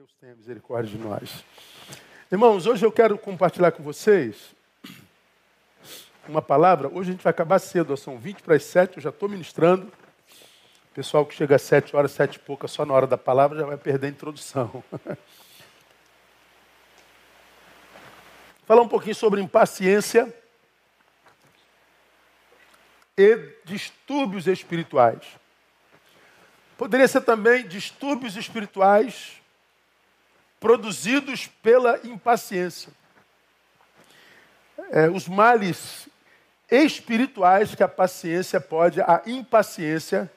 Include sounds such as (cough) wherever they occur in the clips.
Deus tenha misericórdia de nós. Irmãos, hoje eu quero compartilhar com vocês uma palavra. Hoje a gente vai acabar cedo, são 20 para as 7, eu já estou ministrando. O pessoal que chega às 7 horas, 7 e pouca, só na hora da palavra, já vai perder a introdução. (laughs) Falar um pouquinho sobre impaciência e distúrbios espirituais. Poderia ser também distúrbios espirituais produzidos pela impaciência. É, os males espirituais que a paciência pode, a impaciência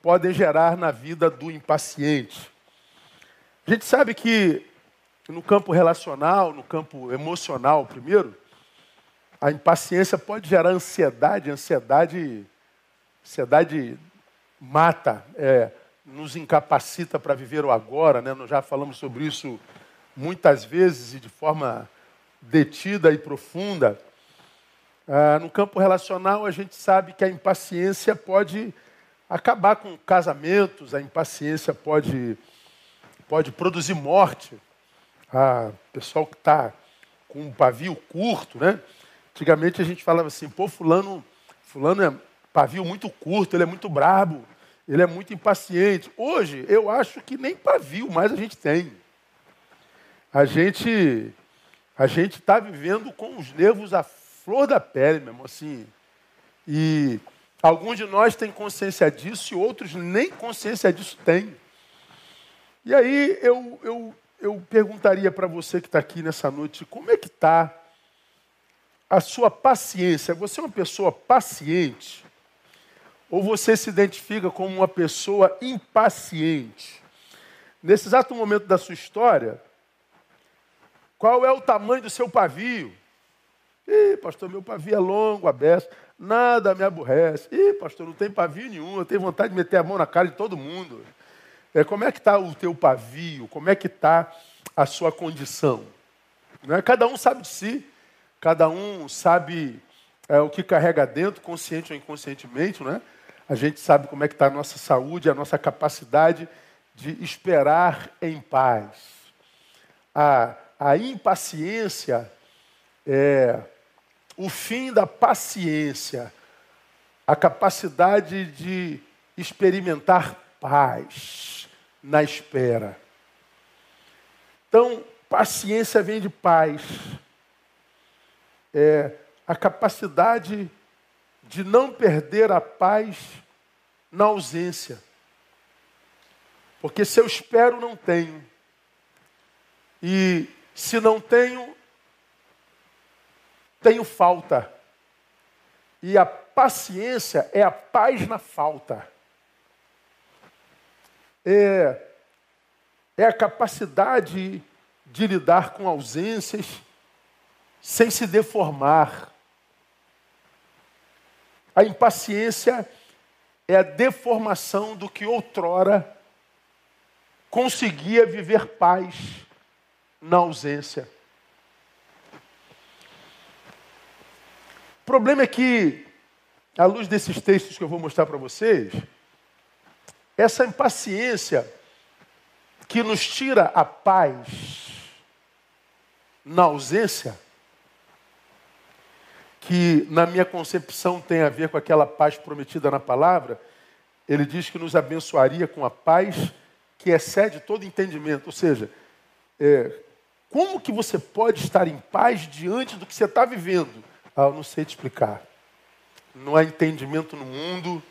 podem gerar na vida do impaciente. A gente sabe que no campo relacional, no campo emocional, primeiro, a impaciência pode gerar ansiedade, ansiedade, ansiedade mata. É, nos incapacita para viver o agora, né? Nós já falamos sobre isso muitas vezes e de forma detida e profunda. Ah, no campo relacional, a gente sabe que a impaciência pode acabar com casamentos, a impaciência pode, pode produzir morte. Ah, pessoal que está com um pavio curto, né? Antigamente a gente falava assim, pô, fulano, fulano é pavio muito curto, ele é muito brabo. Ele é muito impaciente. Hoje, eu acho que nem pavio mais a gente tem. A gente a gente está vivendo com os nervos à flor da pele, mesmo assim. E alguns de nós têm consciência disso e outros nem consciência disso têm. E aí eu, eu, eu perguntaria para você que está aqui nessa noite, como é que está a sua paciência? Você é uma pessoa paciente? Ou você se identifica como uma pessoa impaciente? Nesse exato momento da sua história, qual é o tamanho do seu pavio? Ih, pastor, meu pavio é longo, aberto, nada me aborrece. Ih, pastor, não tem pavio nenhum, eu tenho vontade de meter a mão na cara de todo mundo. É, como é que está o teu pavio? Como é que está a sua condição? Não é? Cada um sabe de si, cada um sabe é, o que carrega dentro, consciente ou inconscientemente, não é? A gente sabe como é que está a nossa saúde, a nossa capacidade de esperar em paz. A, a impaciência é o fim da paciência, a capacidade de experimentar paz na espera. Então, paciência vem de paz. É a capacidade de não perder a paz na ausência. Porque se eu espero, não tenho. E se não tenho, tenho falta. E a paciência é a paz na falta. É, é a capacidade de lidar com ausências sem se deformar. A impaciência é a deformação do que outrora conseguia viver paz na ausência. O problema é que, à luz desses textos que eu vou mostrar para vocês, essa impaciência que nos tira a paz na ausência, que na minha concepção tem a ver com aquela paz prometida na palavra, ele diz que nos abençoaria com a paz que excede todo entendimento. Ou seja, é, como que você pode estar em paz diante do que você está vivendo? Ah, eu não sei te explicar. Não há entendimento no mundo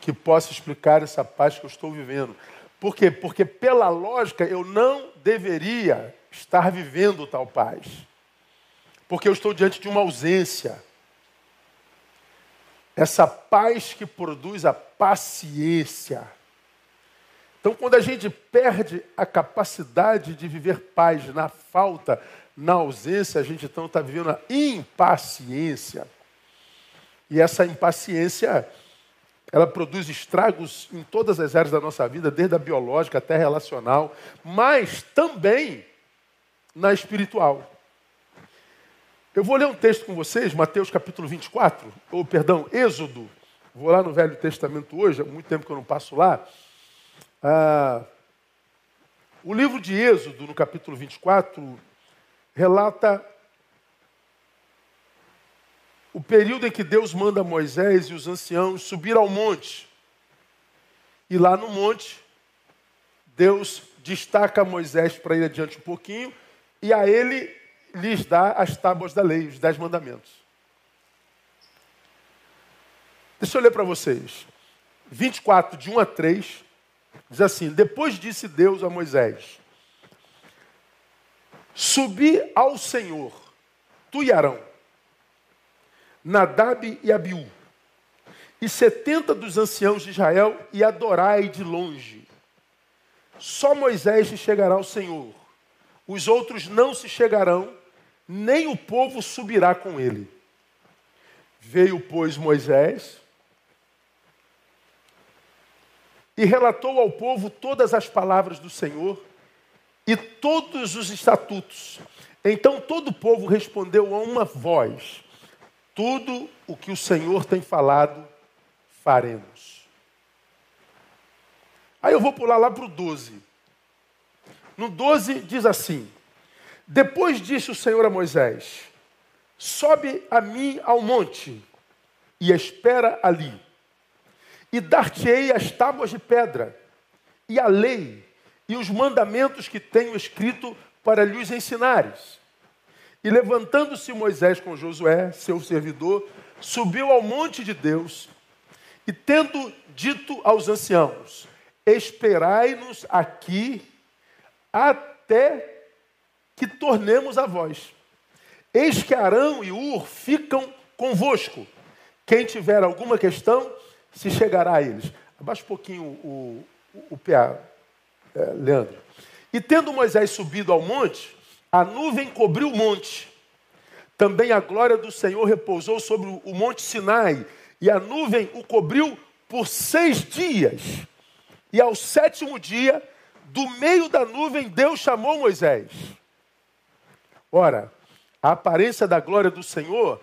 que possa explicar essa paz que eu estou vivendo. Por quê? Porque, pela lógica, eu não deveria estar vivendo tal paz porque eu estou diante de uma ausência. Essa paz que produz a paciência. Então, quando a gente perde a capacidade de viver paz na falta, na ausência, a gente então está vivendo a impaciência. E essa impaciência, ela produz estragos em todas as áreas da nossa vida, desde a biológica até a relacional, mas também na espiritual. Eu vou ler um texto com vocês, Mateus capítulo 24, ou perdão, Êxodo. Vou lá no Velho Testamento hoje, há muito tempo que eu não passo lá. Ah, O livro de Êxodo, no capítulo 24, relata o período em que Deus manda Moisés e os anciãos subir ao monte. E lá no monte, Deus destaca Moisés para ir adiante um pouquinho e a ele lhes dá as tábuas da lei, os dez mandamentos. Deixa eu ler para vocês. 24, de 1 a 3, diz assim: Depois disse Deus a Moisés: Subi ao Senhor, tu e Arão, Nadab e Abiú, e setenta dos anciãos de Israel, e adorai de longe. Só Moisés se chegará ao Senhor, os outros não se chegarão, nem o povo subirá com ele. Veio, pois, Moisés e relatou ao povo todas as palavras do Senhor e todos os estatutos. Então todo o povo respondeu a uma voz: Tudo o que o Senhor tem falado, faremos. Aí eu vou pular lá para o 12. No 12 diz assim: Depois disse o Senhor a Moisés: Sobe a mim ao monte e espera ali e dar-te-ei as tábuas de pedra, e a lei, e os mandamentos que tenho escrito para lhes ensinares. E levantando-se Moisés com Josué, seu servidor, subiu ao monte de Deus, e tendo dito aos anciãos: Esperai-nos aqui até que tornemos a vós. Eis que Arão e Ur ficam convosco. Quem tiver alguma questão, se chegará a eles. Abaixa um pouquinho o, o, o PA, é, Leandro. E tendo Moisés subido ao monte, a nuvem cobriu o monte. Também a glória do Senhor repousou sobre o monte Sinai, e a nuvem o cobriu por seis dias. E ao sétimo dia, do meio da nuvem, Deus chamou Moisés. Ora, a aparência da glória do Senhor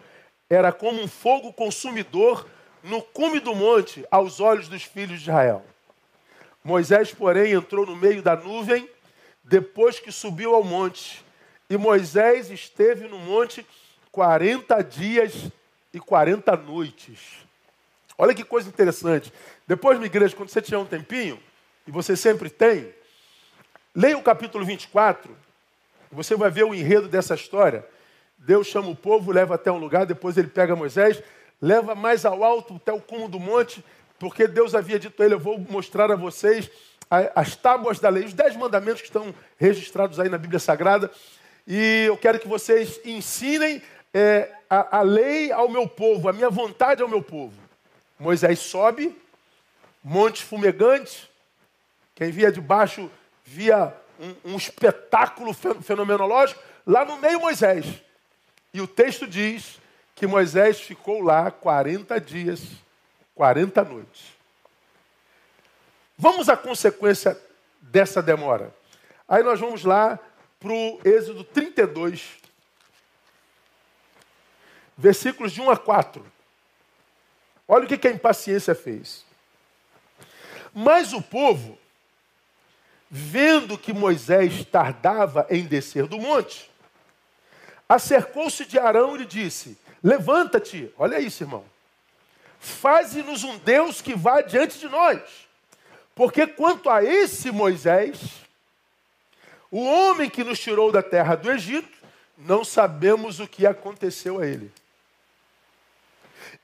era como um fogo consumidor no cume do monte aos olhos dos filhos de Israel. Moisés, porém, entrou no meio da nuvem depois que subiu ao monte. E Moisés esteve no monte 40 dias e 40 noites. Olha que coisa interessante. Depois, minha igreja, quando você tiver um tempinho, e você sempre tem, leia o capítulo 24, você vai ver o enredo dessa história. Deus chama o povo, leva até um lugar, depois ele pega Moisés leva mais ao alto até o cume do monte, porque Deus havia dito a ele: Eu vou mostrar a vocês as tábuas da lei, os dez mandamentos que estão registrados aí na Bíblia Sagrada, e eu quero que vocês ensinem é, a, a lei ao meu povo, a minha vontade ao meu povo. Moisés sobe, monte fumegante, quem via de baixo via um, um espetáculo fenomenológico, lá no meio Moisés. E o texto diz que Moisés ficou lá 40 dias, 40 noites. Vamos à consequência dessa demora. Aí nós vamos lá para o Êxodo 32, versículos de 1 a 4. Olha o que a impaciência fez. Mas o povo, vendo que Moisés tardava em descer do monte, acercou-se de Arão e lhe disse: Levanta-te, olha isso, irmão. Faze-nos um Deus que vá diante de nós. Porque quanto a esse Moisés, o homem que nos tirou da terra do Egito, não sabemos o que aconteceu a ele.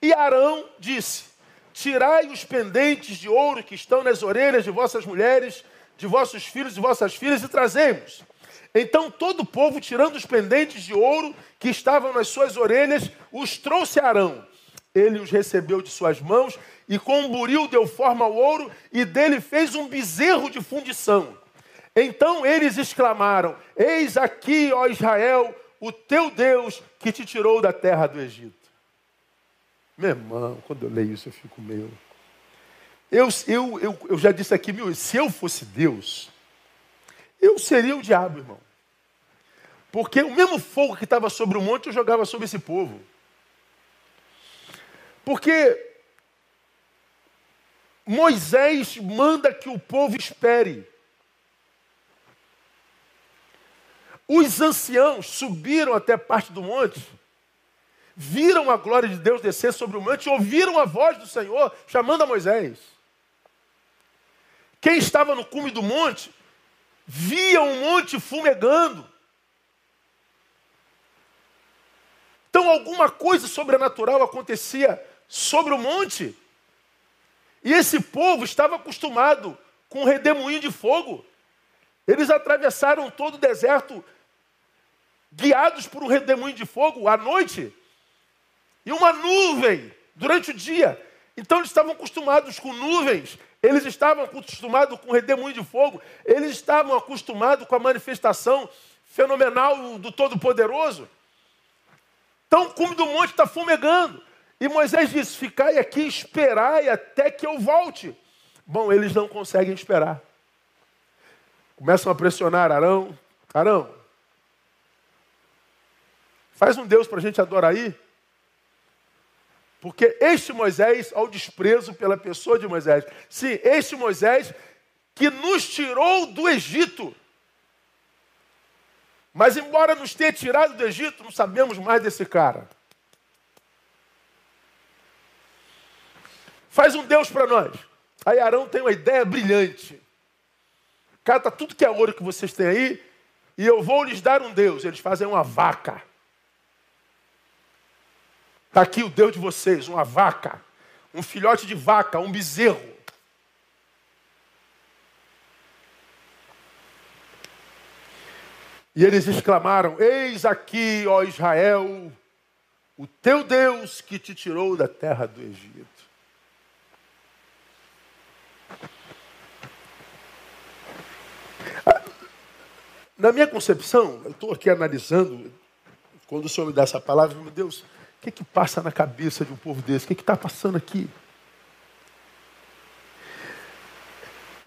E Arão disse: Tirai os pendentes de ouro que estão nas orelhas de vossas mulheres, de vossos filhos e vossas filhas, e trazemos. Então todo o povo, tirando os pendentes de ouro que estavam nas suas orelhas, os trouxe a Arão. Ele os recebeu de suas mãos e com um buril deu forma ao ouro e dele fez um bezerro de fundição. Então eles exclamaram: Eis aqui, ó Israel, o teu Deus que te tirou da terra do Egito. Meu irmão, quando eu leio isso eu fico meio. Eu, eu, eu, eu já disse aqui, meu, se eu fosse Deus, eu seria o diabo, irmão. Porque o mesmo fogo que estava sobre o monte eu jogava sobre esse povo. Porque Moisés manda que o povo espere. Os anciãos subiram até parte do monte, viram a glória de Deus descer sobre o monte, ouviram a voz do Senhor chamando a Moisés. Quem estava no cume do monte via um monte fumegando. Então alguma coisa sobrenatural acontecia sobre o monte. E esse povo estava acostumado com um redemoinho de fogo. Eles atravessaram todo o deserto guiados por um redemoinho de fogo à noite e uma nuvem durante o dia. Então eles estavam acostumados com nuvens, eles estavam acostumados com redemoinho de fogo, eles estavam acostumados com a manifestação fenomenal do Todo-Poderoso. Então o cume do monte está fumegando. E Moisés disse: Ficai aqui, esperai até que eu volte. Bom, eles não conseguem esperar. Começam a pressionar Arão. Arão, faz um Deus para a gente adorar aí. Porque este Moisés, ao desprezo pela pessoa de Moisés, sim, este Moisés que nos tirou do Egito. Mas, embora nos tenha tirado do Egito, não sabemos mais desse cara. Faz um Deus para nós. Aí Arão tem uma ideia brilhante. Cata tudo que é ouro que vocês têm aí e eu vou lhes dar um Deus. Eles fazem uma vaca. Está aqui o Deus de vocês, uma vaca. Um filhote de vaca, um bezerro. E eles exclamaram: Eis aqui, ó Israel, o teu Deus que te tirou da terra do Egito. Na minha concepção, eu estou aqui analisando, quando o Senhor me dá essa palavra, meu Deus, que, que passa na cabeça de um povo desse? O que está passando aqui?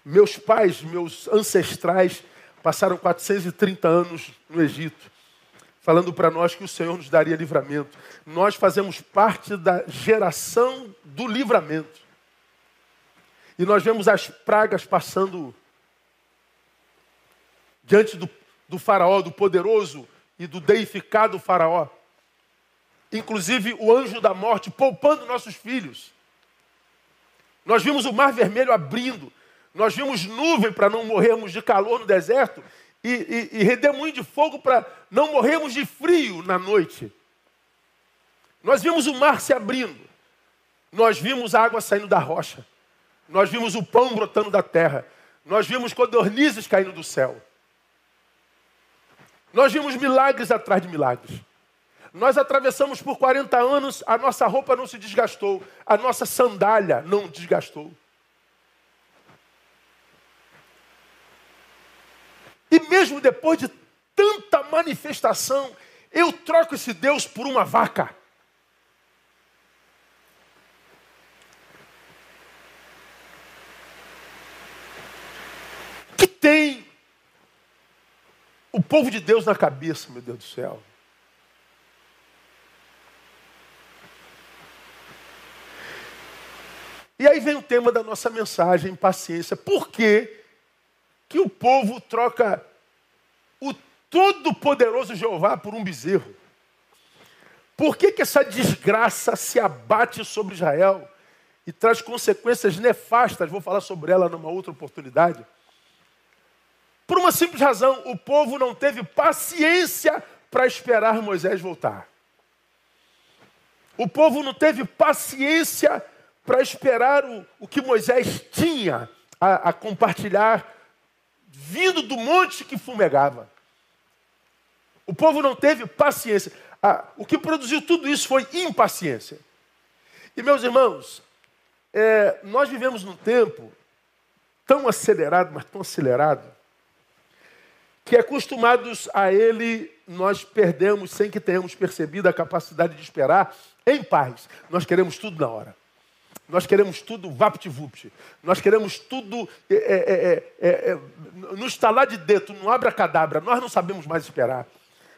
Meus pais, meus ancestrais, passaram 430 anos no Egito, falando para nós que o Senhor nos daria livramento. Nós fazemos parte da geração do livramento. E nós vemos as pragas passando diante do do Faraó, do poderoso e do deificado Faraó. Inclusive o anjo da morte poupando nossos filhos. Nós vimos o mar vermelho abrindo. Nós vimos nuvem para não morrermos de calor no deserto. E, e, e redemoinho de fogo para não morrermos de frio na noite. Nós vimos o mar se abrindo. Nós vimos a água saindo da rocha. Nós vimos o pão brotando da terra. Nós vimos codornizes caindo do céu. Nós vimos milagres atrás de milagres. Nós atravessamos por 40 anos, a nossa roupa não se desgastou, a nossa sandália não desgastou. E mesmo depois de tanta manifestação, eu troco esse Deus por uma vaca. Que tem o povo de Deus na cabeça, meu Deus do céu. E aí vem o tema da nossa mensagem, paciência. Por que, que o povo troca o todo-poderoso Jeová por um bezerro? Por que, que essa desgraça se abate sobre Israel e traz consequências nefastas? Vou falar sobre ela numa outra oportunidade. Por uma simples razão, o povo não teve paciência para esperar Moisés voltar. O povo não teve paciência para esperar o, o que Moisés tinha a, a compartilhar, vindo do monte que fumegava. O povo não teve paciência. Ah, o que produziu tudo isso foi impaciência. E meus irmãos, é, nós vivemos num tempo tão acelerado, mas tão acelerado, que acostumados a Ele, nós perdemos, sem que tenhamos percebido, a capacidade de esperar em paz. Nós queremos tudo na hora. Nós queremos tudo vapt-vupt. Nós queremos tudo é, é, é, no estalar de dedo, no abra-cadabra. Nós não sabemos mais esperar.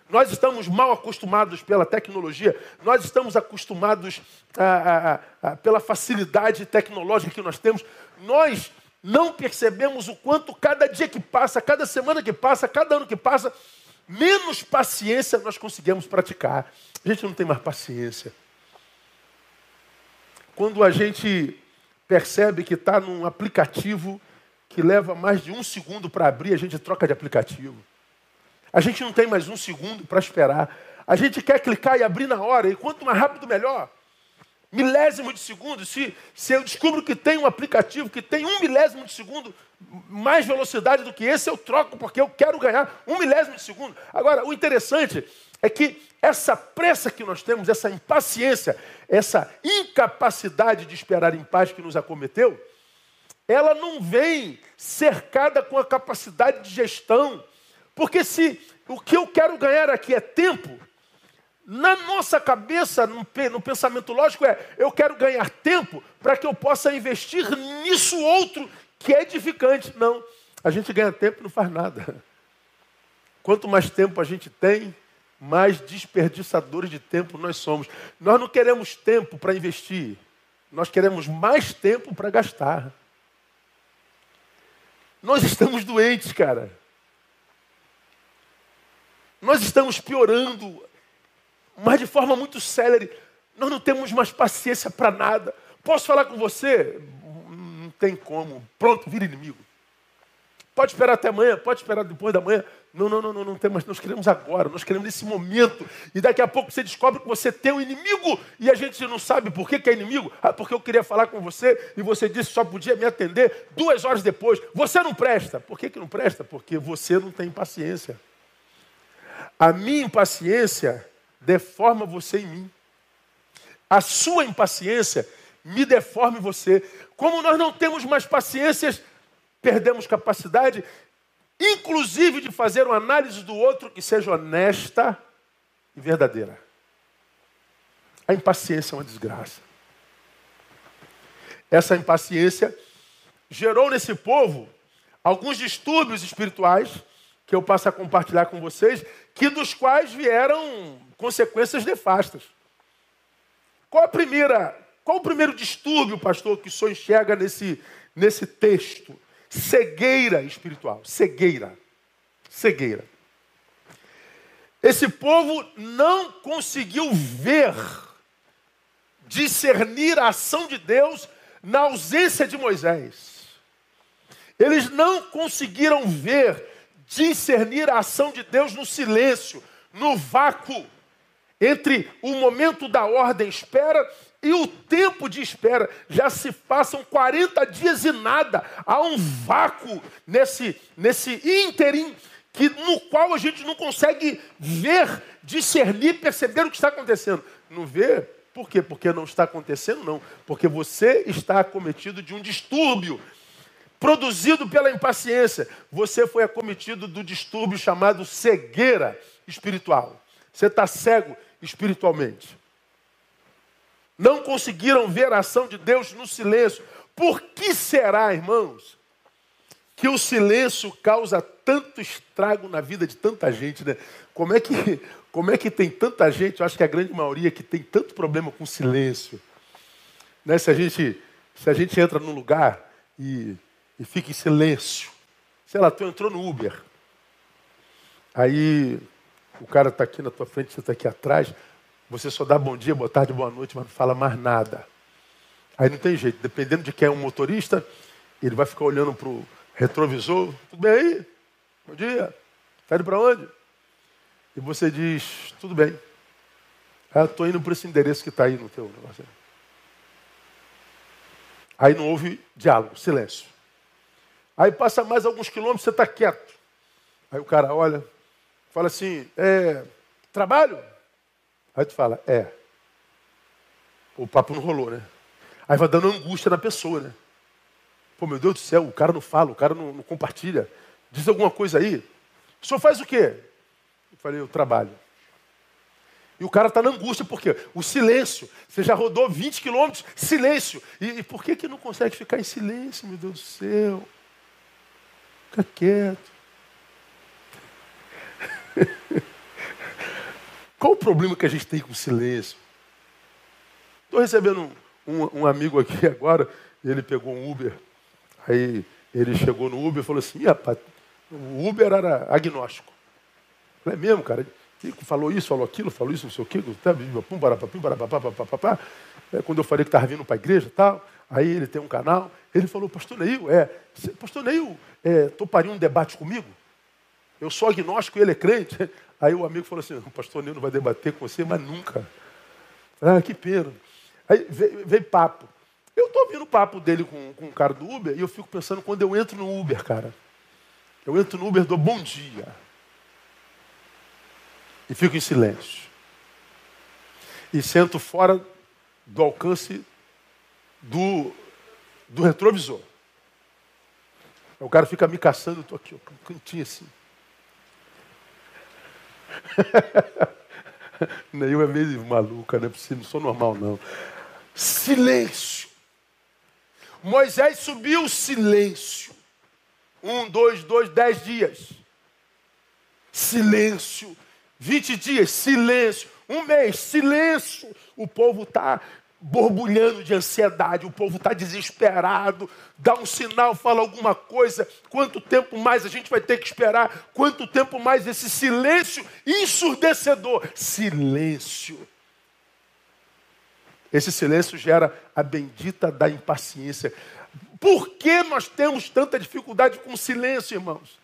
Nós estamos mal acostumados pela tecnologia, nós estamos acostumados a, a, a, pela facilidade tecnológica que nós temos. Nós não percebemos o quanto cada dia que passa, cada semana que passa, cada ano que passa, menos paciência nós conseguimos praticar. A gente não tem mais paciência. Quando a gente percebe que está num aplicativo que leva mais de um segundo para abrir, a gente troca de aplicativo. A gente não tem mais um segundo para esperar. A gente quer clicar e abrir na hora, e quanto mais rápido, melhor. Milésimo de segundo, se, se eu descubro que tem um aplicativo que tem um milésimo de segundo mais velocidade do que esse, eu troco, porque eu quero ganhar um milésimo de segundo. Agora, o interessante é que essa pressa que nós temos, essa impaciência, essa incapacidade de esperar em paz que nos acometeu, ela não vem cercada com a capacidade de gestão. Porque se o que eu quero ganhar aqui é tempo, na nossa cabeça, no, pensamento lógico, é eu quero ganhar tempo para que eu possa investir nisso outro que é edificante. Não, a gente ganha tempo e não faz nada. Quanto mais tempo a gente tem, mais desperdiçadores de tempo nós somos. Nós não queremos tempo para investir, nós queremos mais tempo para gastar. Nós estamos doentes, cara. Nós estamos piorando, mas de forma muito célere. Nós não temos mais paciência para nada. Posso falar com você? Não tem como. Pronto, vira inimigo. Pode esperar até amanhã, pode esperar depois da manhã. Não, não, não, não, não tem mais. Nós queremos agora, nós queremos nesse momento. E daqui a pouco você descobre que você tem um inimigo e a gente não sabe por que, que é inimigo. Ah, porque eu queria falar com você e você disse só podia me atender duas horas depois. Você não presta. Por que, que não presta? Porque você não tem paciência. A minha impaciência deforma você em mim. A sua impaciência me deforma em você. Como nós não temos mais paciências, perdemos capacidade, inclusive de fazer uma análise do outro que seja honesta e verdadeira. A impaciência é uma desgraça. Essa impaciência gerou nesse povo alguns distúrbios espirituais que eu passo a compartilhar com vocês, que dos quais vieram consequências nefastas. Qual a primeira, qual o primeiro distúrbio, pastor, que o senhor enxerga nesse, nesse texto? Cegueira espiritual, cegueira. Cegueira. Esse povo não conseguiu ver, discernir a ação de Deus na ausência de Moisés. Eles não conseguiram ver discernir a ação de Deus no silêncio, no vácuo, entre o momento da ordem espera e o tempo de espera. Já se passam 40 dias e nada. Há um vácuo nesse, nesse ínterim que, no qual a gente não consegue ver, discernir, perceber o que está acontecendo. Não vê? Por quê? Porque não está acontecendo, não. Porque você está acometido de um distúrbio produzido pela impaciência. Você foi acometido do distúrbio chamado cegueira espiritual. Você está cego espiritualmente. Não conseguiram ver a ação de Deus no silêncio. Por que será, irmãos, que o silêncio causa tanto estrago na vida de tanta gente, né? Como é que, como é que tem tanta gente, eu acho que a grande maioria que tem tanto problema com silêncio. Né? Se, a gente, se a gente entra num lugar e e fica em silêncio. Sei lá, tu entrou no Uber. Aí o cara está aqui na tua frente, você está aqui atrás. Você só dá bom dia, boa tarde, boa noite, mas não fala mais nada. Aí não tem jeito. Dependendo de quem é um motorista, ele vai ficar olhando para o retrovisor. Tudo bem aí? Bom dia. Está indo para onde? E você diz, tudo bem. Ah, estou indo para esse endereço que está aí no teu negócio. Aí não houve diálogo, silêncio. Aí passa mais alguns quilômetros, você está quieto. Aí o cara olha, fala assim, é, trabalho? Aí tu fala, é. O papo não rolou, né? Aí vai dando angústia na pessoa, né? Pô, meu Deus do céu, o cara não fala, o cara não, não compartilha. Diz alguma coisa aí. O senhor faz o quê? Eu falei, eu trabalho. E o cara está na angústia, porque o silêncio. Você já rodou 20 quilômetros, silêncio. E, e por que, que não consegue ficar em silêncio, meu Deus do céu? Fica quieto. (laughs) Qual o problema que a gente tem com o silêncio? Estou recebendo um, um, um, amigo aqui (laughs) agora, ele pegou um Uber. Aí ele chegou no Uber e falou assim, rapaz, o Uber era agnóstico. Não é mesmo, cara? Falou isso, falou aquilo, falou isso, não sei o quê. É, quando eu falei que estava vindo para a igreja tal, aí ele tem um canal. Ele falou, pastor Neil, é, pastor Neil, é, toparia um debate comigo? Eu sou agnóstico e ele é crente. Aí o amigo falou assim, o pastor Neil não vai debater com você, mas nunca. Ah, que pena. Aí veio, veio papo. Eu estou ouvindo o papo dele com, com o cara do Uber e eu fico pensando quando eu entro no Uber, cara. Eu entro no Uber, dou bom dia. E fico em silêncio. E sento fora do alcance do, do retrovisor. O cara fica me caçando, eu estou aqui, ó, um cantinho assim. (laughs) Neil é meio maluca, né? Não sou normal, não. Silêncio. Moisés subiu silêncio. Um, dois, dois, dez dias. Silêncio. Vinte dias, silêncio. Um mês, silêncio. O povo está borbulhando de ansiedade, o povo está desesperado, dá um sinal, fala alguma coisa. Quanto tempo mais a gente vai ter que esperar? Quanto tempo mais esse silêncio ensurdecedor? Silêncio. Esse silêncio gera a bendita da impaciência. Por que nós temos tanta dificuldade com silêncio, irmãos?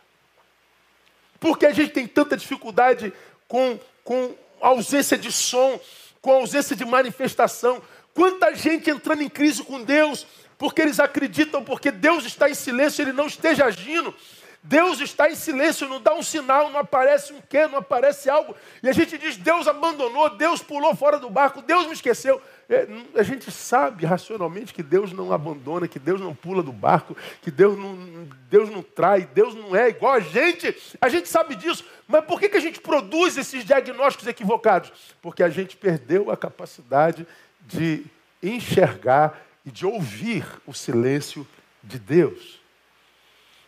Por que a gente tem tanta dificuldade com, com ausência de som, com ausência de manifestação? Quanta gente entrando em crise com Deus, porque eles acreditam, porque Deus está em silêncio, ele não esteja agindo. Deus está em silêncio, não dá um sinal, não aparece um quê, não aparece algo. E a gente diz: Deus abandonou, Deus pulou fora do barco, Deus me esqueceu. É, a gente sabe racionalmente que Deus não abandona, que Deus não pula do barco, que Deus não, Deus não trai, Deus não é igual a gente. A gente sabe disso. Mas por que, que a gente produz esses diagnósticos equivocados? Porque a gente perdeu a capacidade de enxergar e de ouvir o silêncio de Deus.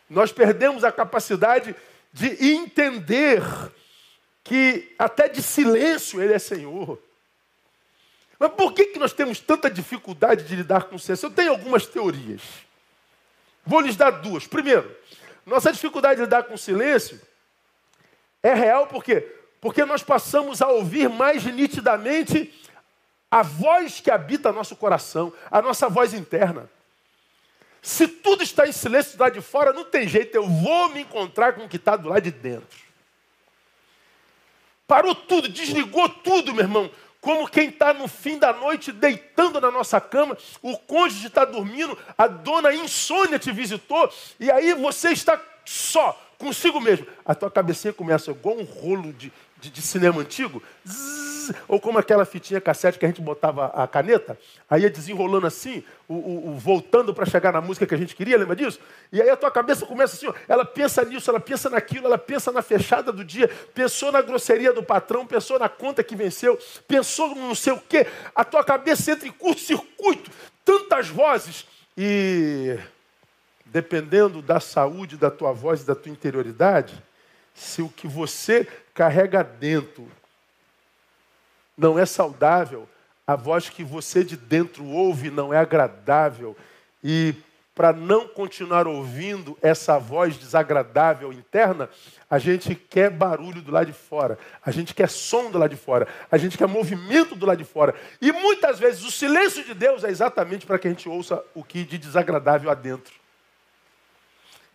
Nós perdemos a capacidade de entender que até de silêncio Ele é Senhor. Mas por que, que nós temos tanta dificuldade de lidar com o silêncio? Eu tenho algumas teorias. Vou lhes dar duas. Primeiro, nossa dificuldade de lidar com o silêncio é real por quê? Porque nós passamos a ouvir mais nitidamente a voz que habita nosso coração, a nossa voz interna. Se tudo está em silêncio do lado de fora, não tem jeito, eu vou me encontrar com o que está do lado de dentro. Parou tudo, desligou tudo, meu irmão. Como quem está no fim da noite deitando na nossa cama, o cônjuge está dormindo, a dona insônia te visitou, e aí você está só, consigo mesmo. A tua cabecinha começa igual um rolo de, de, de cinema antigo. Zzz, ou como aquela fitinha cassete que a gente botava a caneta, aí ia desenrolando assim, o, o, o voltando para chegar na música que a gente queria, lembra disso? E aí a tua cabeça começa assim, ó, ela pensa nisso, ela pensa naquilo, ela pensa na fechada do dia, pensou na grosseria do patrão, pensou na conta que venceu, pensou no não sei o quê. A tua cabeça entra em curto-circuito, tantas vozes e dependendo da saúde da tua voz e da tua interioridade, se o que você carrega dentro não é saudável, a voz que você de dentro ouve não é agradável, e para não continuar ouvindo essa voz desagradável interna, a gente quer barulho do lado de fora, a gente quer som do lado de fora, a gente quer movimento do lado de fora. E muitas vezes o silêncio de Deus é exatamente para que a gente ouça o que de desagradável há dentro.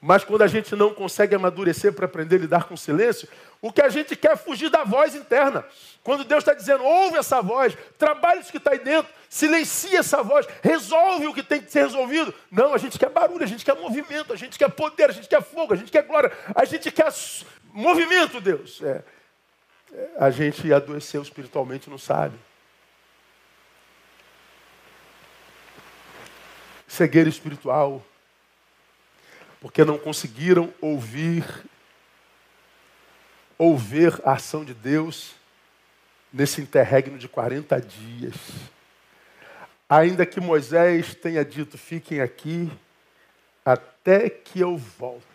Mas quando a gente não consegue amadurecer para aprender a lidar com o silêncio, o que a gente quer é fugir da voz interna. Quando Deus está dizendo, ouve essa voz, trabalhe isso que está aí dentro, silencia essa voz, resolve o que tem que ser resolvido. Não, a gente quer barulho, a gente quer movimento, a gente quer poder, a gente quer fogo, a gente quer glória, a gente quer movimento, Deus. É. é a gente adoeceu espiritualmente, não sabe. Cegueira espiritual porque não conseguiram ouvir ou ver a ação de Deus nesse interregno de 40 dias. Ainda que Moisés tenha dito: fiquem aqui até que eu volte.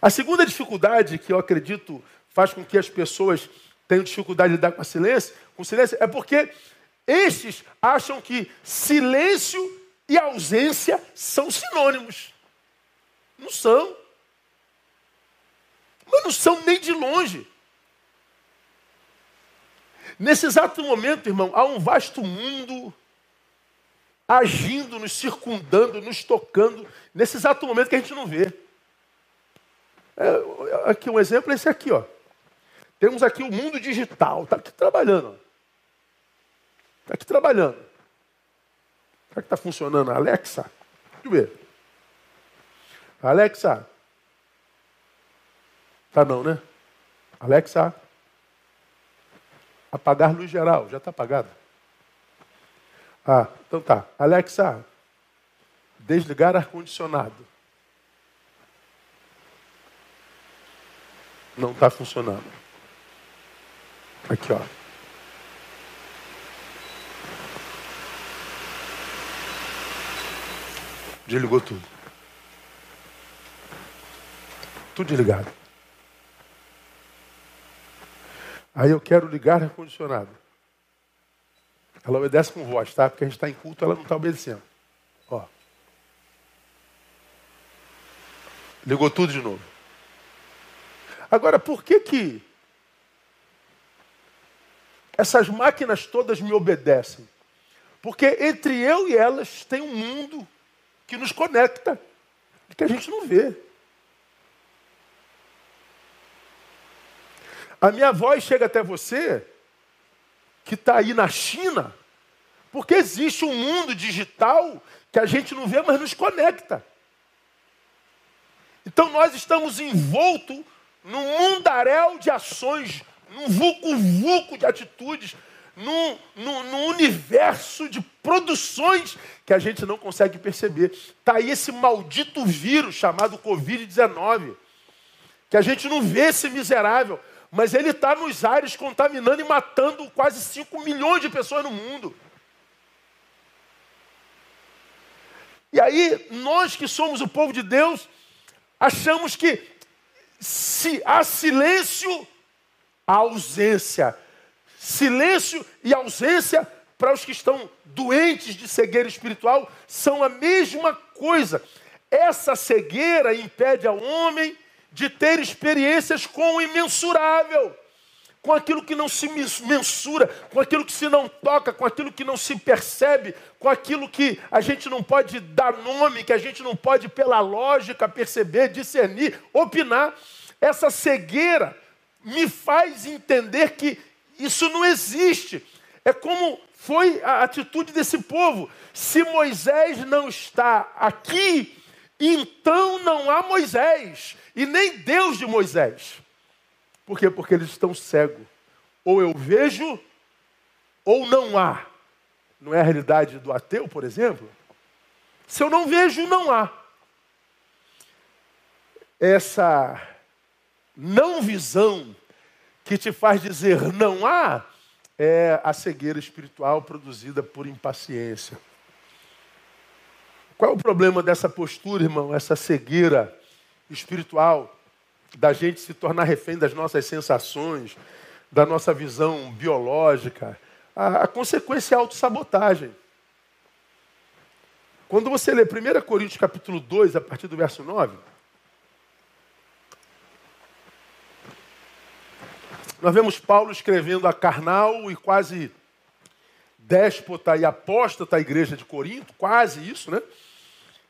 A segunda dificuldade que eu acredito faz com que as pessoas tenham dificuldade de lidar com silêncio, com silêncio é porque estes acham que silêncio e ausência são sinônimos. Não são. Mas não são nem de longe. Nesse exato momento, irmão, há um vasto mundo agindo, nos circundando, nos tocando, nesse exato momento que a gente não vê. É, aqui um exemplo é esse aqui, ó. Temos aqui o mundo digital, está aqui trabalhando. Está aqui trabalhando. Será que está funcionando? Alexa? Deixa eu ver. Alexa. Tá não, né? Alexa. Apagar luz geral. Já está apagado. Ah, então tá. Alexa. Desligar ar-condicionado. Não está funcionando. Aqui, ó. Desligou tudo. Tudo desligado. Aí eu quero ligar ar-condicionado. Ela obedece com voz, tá? Porque a gente está em culto, ela não está obedecendo. Ó. Ligou tudo de novo. Agora, por que que essas máquinas todas me obedecem? Porque entre eu e elas tem um mundo que nos conecta, que a gente não vê. A minha voz chega até você, que está aí na China, porque existe um mundo digital que a gente não vê, mas nos conecta. Então nós estamos envoltos num mundaréu de ações, num vulco-vulco de atitudes, num, num, universo de produções que a gente não consegue perceber. Está aí esse maldito vírus chamado Covid-19, que a gente não vê esse miserável, mas ele está nos ares contaminando e matando quase 5 milhões de pessoas no mundo. E aí, nós que somos o povo de Deus, achamos que se há silêncio, há ausência. Silêncio e ausência para os que estão doentes de cegueira espiritual são a mesma coisa. Essa cegueira impede ao homem de ter experiências com o imensurável, com aquilo que não se mensura, com aquilo que se não toca, com aquilo que não se percebe, com aquilo que a gente não pode dar nome, que a gente não pode, pela lógica, perceber, discernir, opinar. Essa cegueira me faz entender que isso não existe. É como foi a atitude desse povo. Se Moisés não está aqui, então não há Moisés e nem Deus de Moisés. Por quê? Porque eles estão cegos. Ou eu vejo, ou não há. Não é a realidade do ateu, por exemplo? Se eu não vejo, não há. Essa não visão que te faz dizer não há é a cegueira espiritual produzida por impaciência. Qual é o problema dessa postura, irmão? Essa cegueira espiritual, da gente se tornar refém das nossas sensações, da nossa visão biológica. A, a consequência é a autossabotagem. Quando você lê 1 Coríntios capítulo 2, a partir do verso 9, nós vemos Paulo escrevendo a carnal e quase déspota e apóstata à igreja de Corinto, quase isso, né?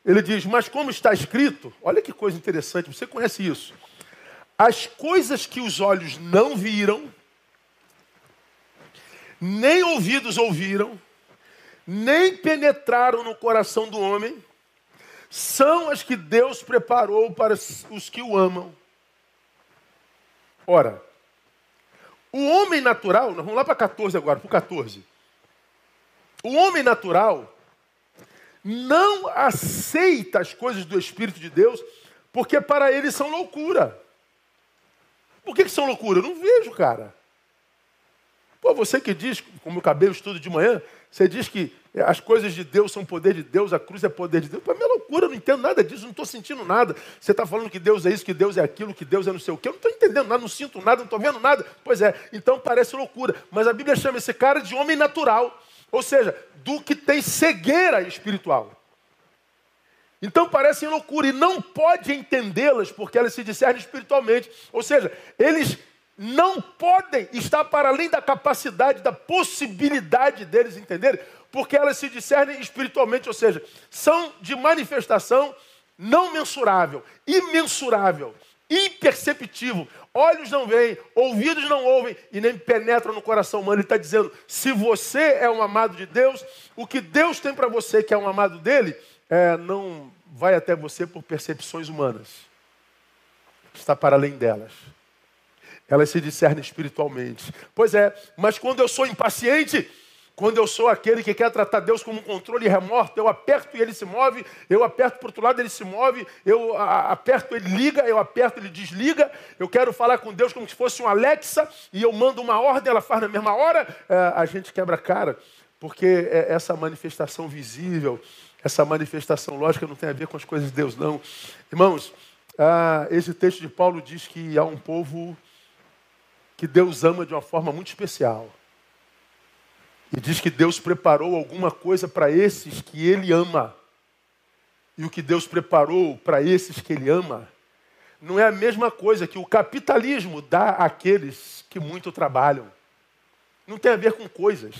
Ele diz: Mas como está escrito, olha que coisa interessante, você conhece isso. As coisas que os olhos não viram, nem ouvidos ouviram, nem penetraram no coração do homem, são as que Deus preparou para os que o amam. Ora, o homem natural, vamos lá para 14 agora, para o 14. O homem natural não aceita as coisas do Espírito de Deus, porque para ele são loucura. Por que, que são loucura? Eu não vejo, cara. Pô, você que diz, como eu acabei o estudo de manhã, você diz que as coisas de Deus são poder de Deus, a cruz é poder de Deus. Para mim é loucura, eu não entendo nada disso, não estou sentindo nada. Você está falando que Deus é isso, que Deus é aquilo, que Deus é não sei o quê. Eu não estou entendendo nada, não sinto nada, não estou vendo nada. Pois é, então parece loucura. Mas a Bíblia chama esse cara de homem natural. Ou seja, do que tem cegueira espiritual. Então parecem loucura e não pode entendê-las porque elas se discernem espiritualmente. Ou seja, eles não podem estar para além da capacidade, da possibilidade deles entenderem, porque elas se discernem espiritualmente, ou seja, são de manifestação não mensurável, imensurável, imperceptível. Olhos não veem, ouvidos não ouvem e nem penetram no coração humano. Ele está dizendo: se você é um amado de Deus, o que Deus tem para você, que é um amado dele, é, não vai até você por percepções humanas. Está para além delas. Elas se discernem espiritualmente. Pois é, mas quando eu sou impaciente, quando eu sou aquele que quer tratar Deus como um controle remoto, eu aperto e ele se move, eu aperto para outro lado, ele se move, eu aperto, ele liga, eu aperto, ele desliga. Eu quero falar com Deus como se fosse um Alexa e eu mando uma ordem, ela faz na mesma hora. É, a gente quebra a cara, porque é essa manifestação visível, essa manifestação lógica não tem a ver com as coisas de Deus, não. Irmãos, ah, esse texto de Paulo diz que há um povo que Deus ama de uma forma muito especial. E diz que Deus preparou alguma coisa para esses que Ele ama. E o que Deus preparou para esses que Ele ama não é a mesma coisa que o capitalismo dá àqueles que muito trabalham. Não tem a ver com coisas.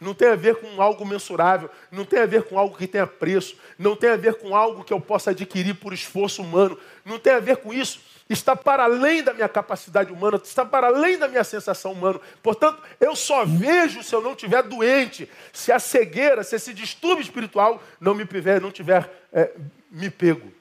Não tem a ver com algo mensurável, não tem a ver com algo que tenha preço, não tem a ver com algo que eu possa adquirir por esforço humano, não tem a ver com isso está para além da minha capacidade humana, está para além da minha sensação humana. Portanto, eu só vejo se eu não estiver doente, se a cegueira, se esse distúrbio espiritual não me tiver, não tiver é, me pego.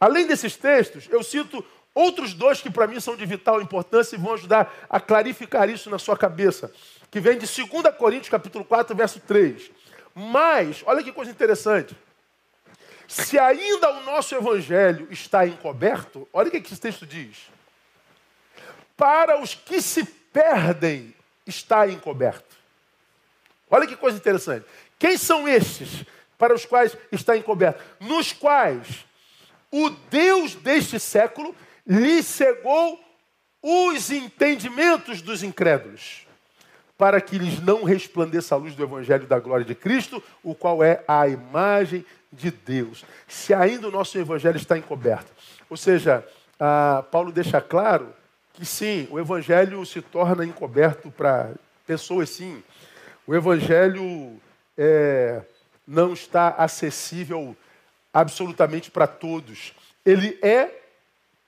Além desses textos, eu cito outros dois que para mim são de vital importância e vão ajudar a clarificar isso na sua cabeça, que vem de 2 Coríntios capítulo 4, verso 3. Mas, olha que coisa interessante. Se ainda o nosso evangelho está encoberto, olha o que esse texto diz. Para os que se perdem, está encoberto. Olha que coisa interessante. Quem são estes para os quais está encoberto? Nos quais o Deus deste século lhe cegou os entendimentos dos incrédulos, para que lhes não resplandeça a luz do evangelho da glória de Cristo, o qual é a imagem de Deus, se ainda o nosso evangelho está encoberto. Ou seja, Paulo deixa claro que sim, o evangelho se torna encoberto para pessoas, sim. O evangelho é, não está acessível absolutamente para todos. Ele é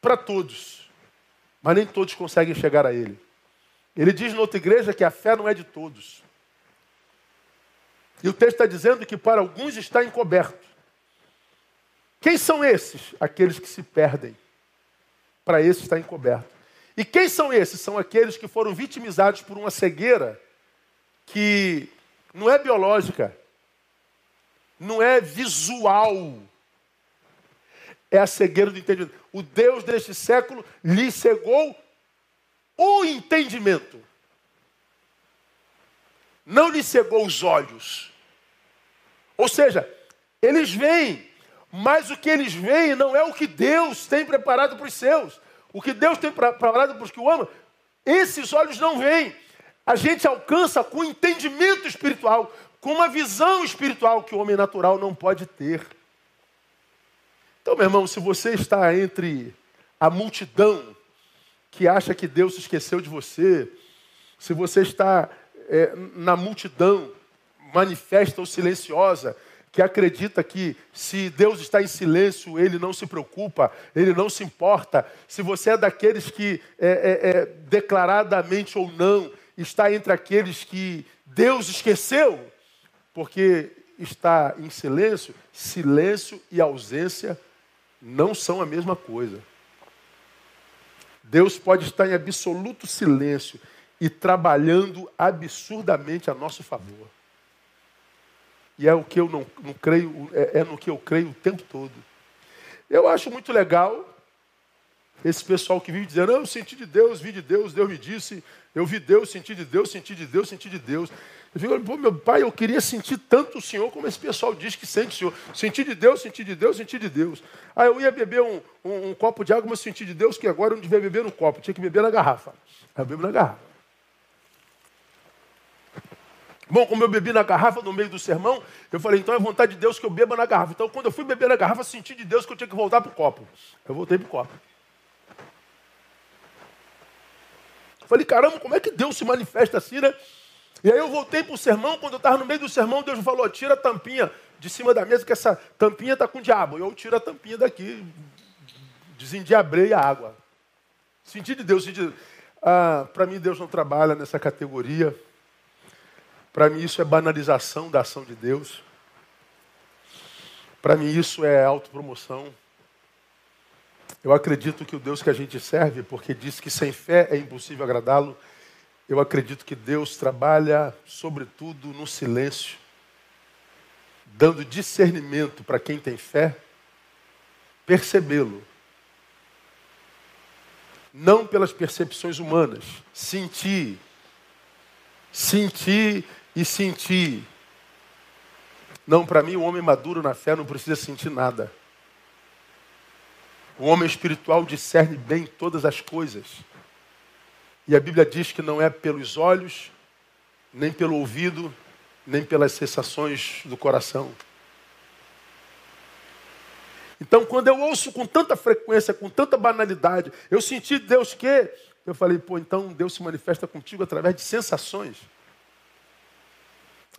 para todos, mas nem todos conseguem chegar a ele. Ele diz na outra igreja que a fé não é de todos. E o texto está dizendo que para alguns está encoberto. Quem são esses? Aqueles que se perdem. Para esses está encoberto. E quem são esses? São aqueles que foram vitimizados por uma cegueira que não é biológica, não é visual, é a cegueira do entendimento. O Deus deste século lhe cegou o entendimento. Não lhe cegou os olhos. Ou seja, eles veem, mas o que eles veem não é o que Deus tem preparado para os seus. O que Deus tem preparado para os que o amam, esses olhos não veem. A gente alcança com entendimento espiritual, com uma visão espiritual que o homem natural não pode ter. Então, meu irmão, se você está entre a multidão que acha que Deus se esqueceu de você, se você está é, na multidão manifesta ou silenciosa, que acredita que se Deus está em silêncio, ele não se preocupa, ele não se importa. Se você é daqueles que é, é, é, declaradamente ou não está entre aqueles que Deus esqueceu, porque está em silêncio, silêncio e ausência não são a mesma coisa. Deus pode estar em absoluto silêncio e trabalhando absurdamente a nosso favor. E é o que eu não, não creio, é, é no que eu creio o tempo todo. Eu acho muito legal esse pessoal que vive dizendo, eu senti de Deus, vi de Deus, Deus me disse, eu vi Deus, senti de Deus, senti de Deus, senti de Deus. Eu fico, pô, meu pai, eu queria sentir tanto o Senhor como esse pessoal diz que sente o Senhor. Senti de Deus, senti de Deus, senti de Deus. Aí eu ia beber um, um, um copo de água, mas senti de Deus que agora eu não devia beber no copo, tinha que beber na garrafa. Aí eu bebo na garrafa. Bom, como eu bebi na garrafa no meio do sermão, eu falei, então é vontade de Deus que eu beba na garrafa. Então, quando eu fui beber na garrafa, senti de Deus que eu tinha que voltar para o copo. Eu voltei para o copo. Falei, caramba, como é que Deus se manifesta assim, né? E aí eu voltei para o sermão, quando eu estava no meio do sermão, Deus falou, tira a tampinha de cima da mesa, que essa tampinha está com o diabo. Eu tiro a tampinha daqui, desendiabrei a água. Senti de Deus, senti de... Ah, para mim, Deus não trabalha nessa categoria. Para mim, isso é banalização da ação de Deus. Para mim, isso é autopromoção. Eu acredito que o Deus que a gente serve, porque diz que sem fé é impossível agradá-lo, eu acredito que Deus trabalha, sobretudo, no silêncio, dando discernimento para quem tem fé, percebê-lo. Não pelas percepções humanas, sentir, sentir e sentir. Não, para mim, o homem maduro na fé não precisa sentir nada. O homem espiritual discerne bem todas as coisas. E a Bíblia diz que não é pelos olhos, nem pelo ouvido, nem pelas sensações do coração. Então, quando eu ouço com tanta frequência, com tanta banalidade, eu senti Deus que, eu falei, pô, então Deus se manifesta contigo através de sensações.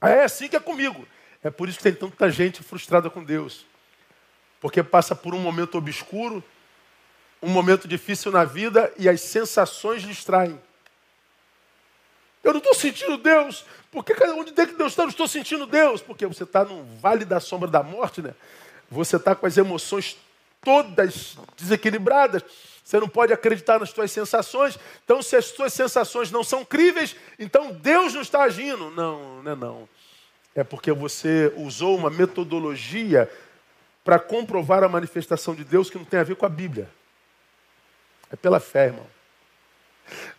É assim que é comigo. É por isso que tem tanta gente frustrada com Deus. Porque passa por um momento obscuro, um momento difícil na vida e as sensações distraem. Eu não estou sentindo Deus. Porque onde tem que Deus está? Eu não estou sentindo Deus. Porque você está no vale da sombra da morte, né? Você está com as emoções todas desequilibradas. Você não pode acreditar nas suas sensações. Então, se as suas sensações não são críveis, então Deus não está agindo. Não, não é não. É porque você usou uma metodologia para comprovar a manifestação de Deus que não tem a ver com a Bíblia. É pela fé, irmão.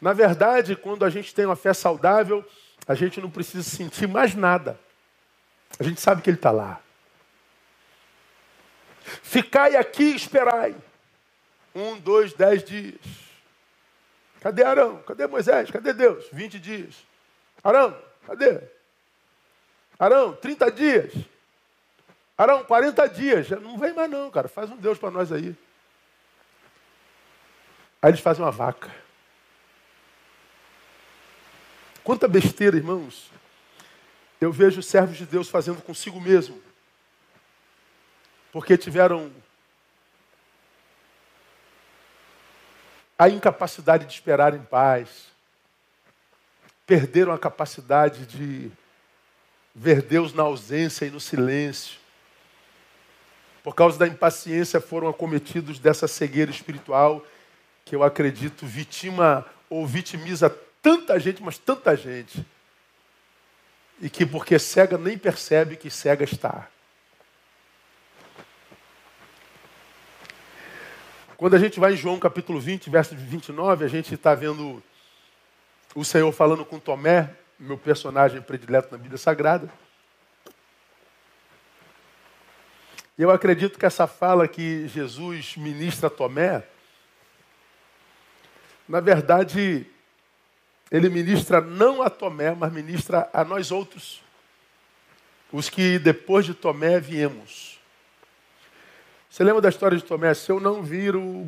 Na verdade, quando a gente tem uma fé saudável, a gente não precisa sentir mais nada. A gente sabe que Ele está lá. Ficai aqui e esperai. Um, dois, dez dias. Cadê Arão? Cadê Moisés? Cadê Deus? Vinte dias. Arão, cadê? Arão, trinta dias. Arão, quarenta dias. Não vem mais não, cara. Faz um Deus para nós aí. Aí eles fazem uma vaca. Quanta besteira, irmãos. Eu vejo servos de Deus fazendo consigo mesmo. Porque tiveram a incapacidade de esperar em paz. Perderam a capacidade de ver Deus na ausência e no silêncio. Por causa da impaciência foram acometidos dessa cegueira espiritual que eu acredito vitima ou vitimiza tanta gente, mas tanta gente. E que porque cega nem percebe que cega está. Quando a gente vai em João capítulo 20, verso 29, a gente está vendo o Senhor falando com Tomé, meu personagem predileto na Bíblia Sagrada. Eu acredito que essa fala que Jesus ministra a Tomé, na verdade, ele ministra não a Tomé, mas ministra a nós outros, os que depois de Tomé viemos. Você lembra da história de Tomé? Se eu não vir o,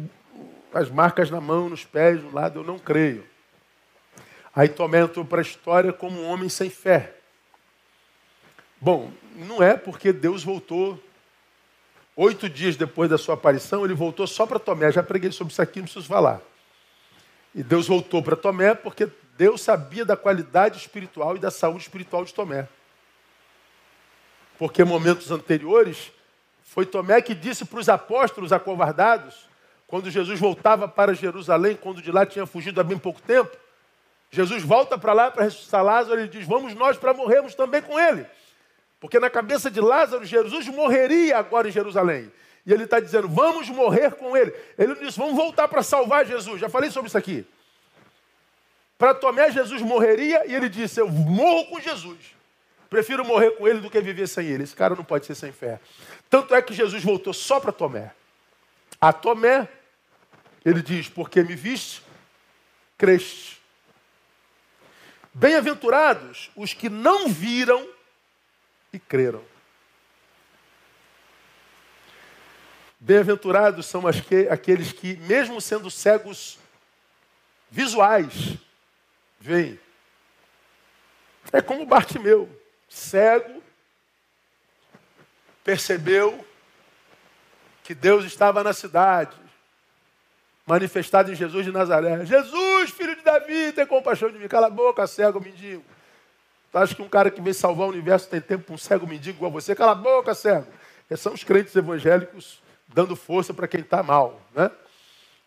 as marcas na mão, nos pés, no lado, eu não creio. Aí Tomé entrou para a história como um homem sem fé. Bom, não é porque Deus voltou oito dias depois da sua aparição, ele voltou só para Tomé. Já preguei sobre isso aqui, não preciso falar. E Deus voltou para Tomé porque Deus sabia da qualidade espiritual e da saúde espiritual de Tomé. Porque momentos anteriores, foi Tomé que disse para os apóstolos acovardados, quando Jesus voltava para Jerusalém, quando de lá tinha fugido há bem pouco tempo. Jesus volta para lá para ressuscitar Lázaro e diz: Vamos nós para morrermos também com ele. Porque na cabeça de Lázaro, Jesus morreria agora em Jerusalém. E ele está dizendo: Vamos morrer com ele. Ele disse: Vamos voltar para salvar Jesus. Já falei sobre isso aqui. Para Tomé, Jesus morreria e ele disse: Eu morro com Jesus. Prefiro morrer com ele do que viver sem ele. Esse cara não pode ser sem fé. Tanto é que Jesus voltou só para Tomé. A Tomé, ele diz: Porque me viste, creste. Bem-aventurados os que não viram e creram. Bem-aventurados são aqueles que, mesmo sendo cegos visuais, veem. É como Bartimeu, cego, percebeu que Deus estava na cidade, manifestado em Jesus de Nazaré. Jesus, filho de Davi, tem compaixão de mim. Cala a boca, cego mendigo. Tu acha que um cara que vem salvar o universo tem tempo para um cego mendigo igual você? Cala a boca, cego. Esses são os crentes evangélicos dando força para quem está mal. Né?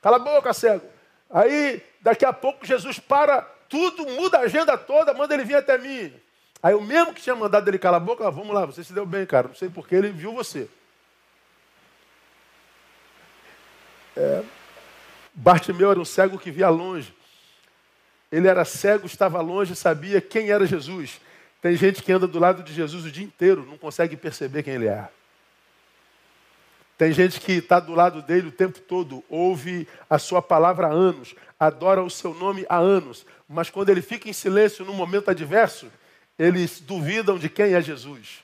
Cala a boca, cego. Aí, daqui a pouco, Jesus para tudo, muda a agenda toda, manda ele vir até mim. Aí o mesmo que tinha mandado ele calar a boca, ah, vamos lá, você se deu bem, cara. Não sei porque ele viu você. É, Bartimeu era um cego que via longe. Ele era cego, estava longe, sabia quem era Jesus. Tem gente que anda do lado de Jesus o dia inteiro, não consegue perceber quem ele é. Tem gente que está do lado dele o tempo todo, ouve a sua palavra há anos, adora o seu nome há anos, mas quando ele fica em silêncio num momento adverso, eles duvidam de quem é Jesus,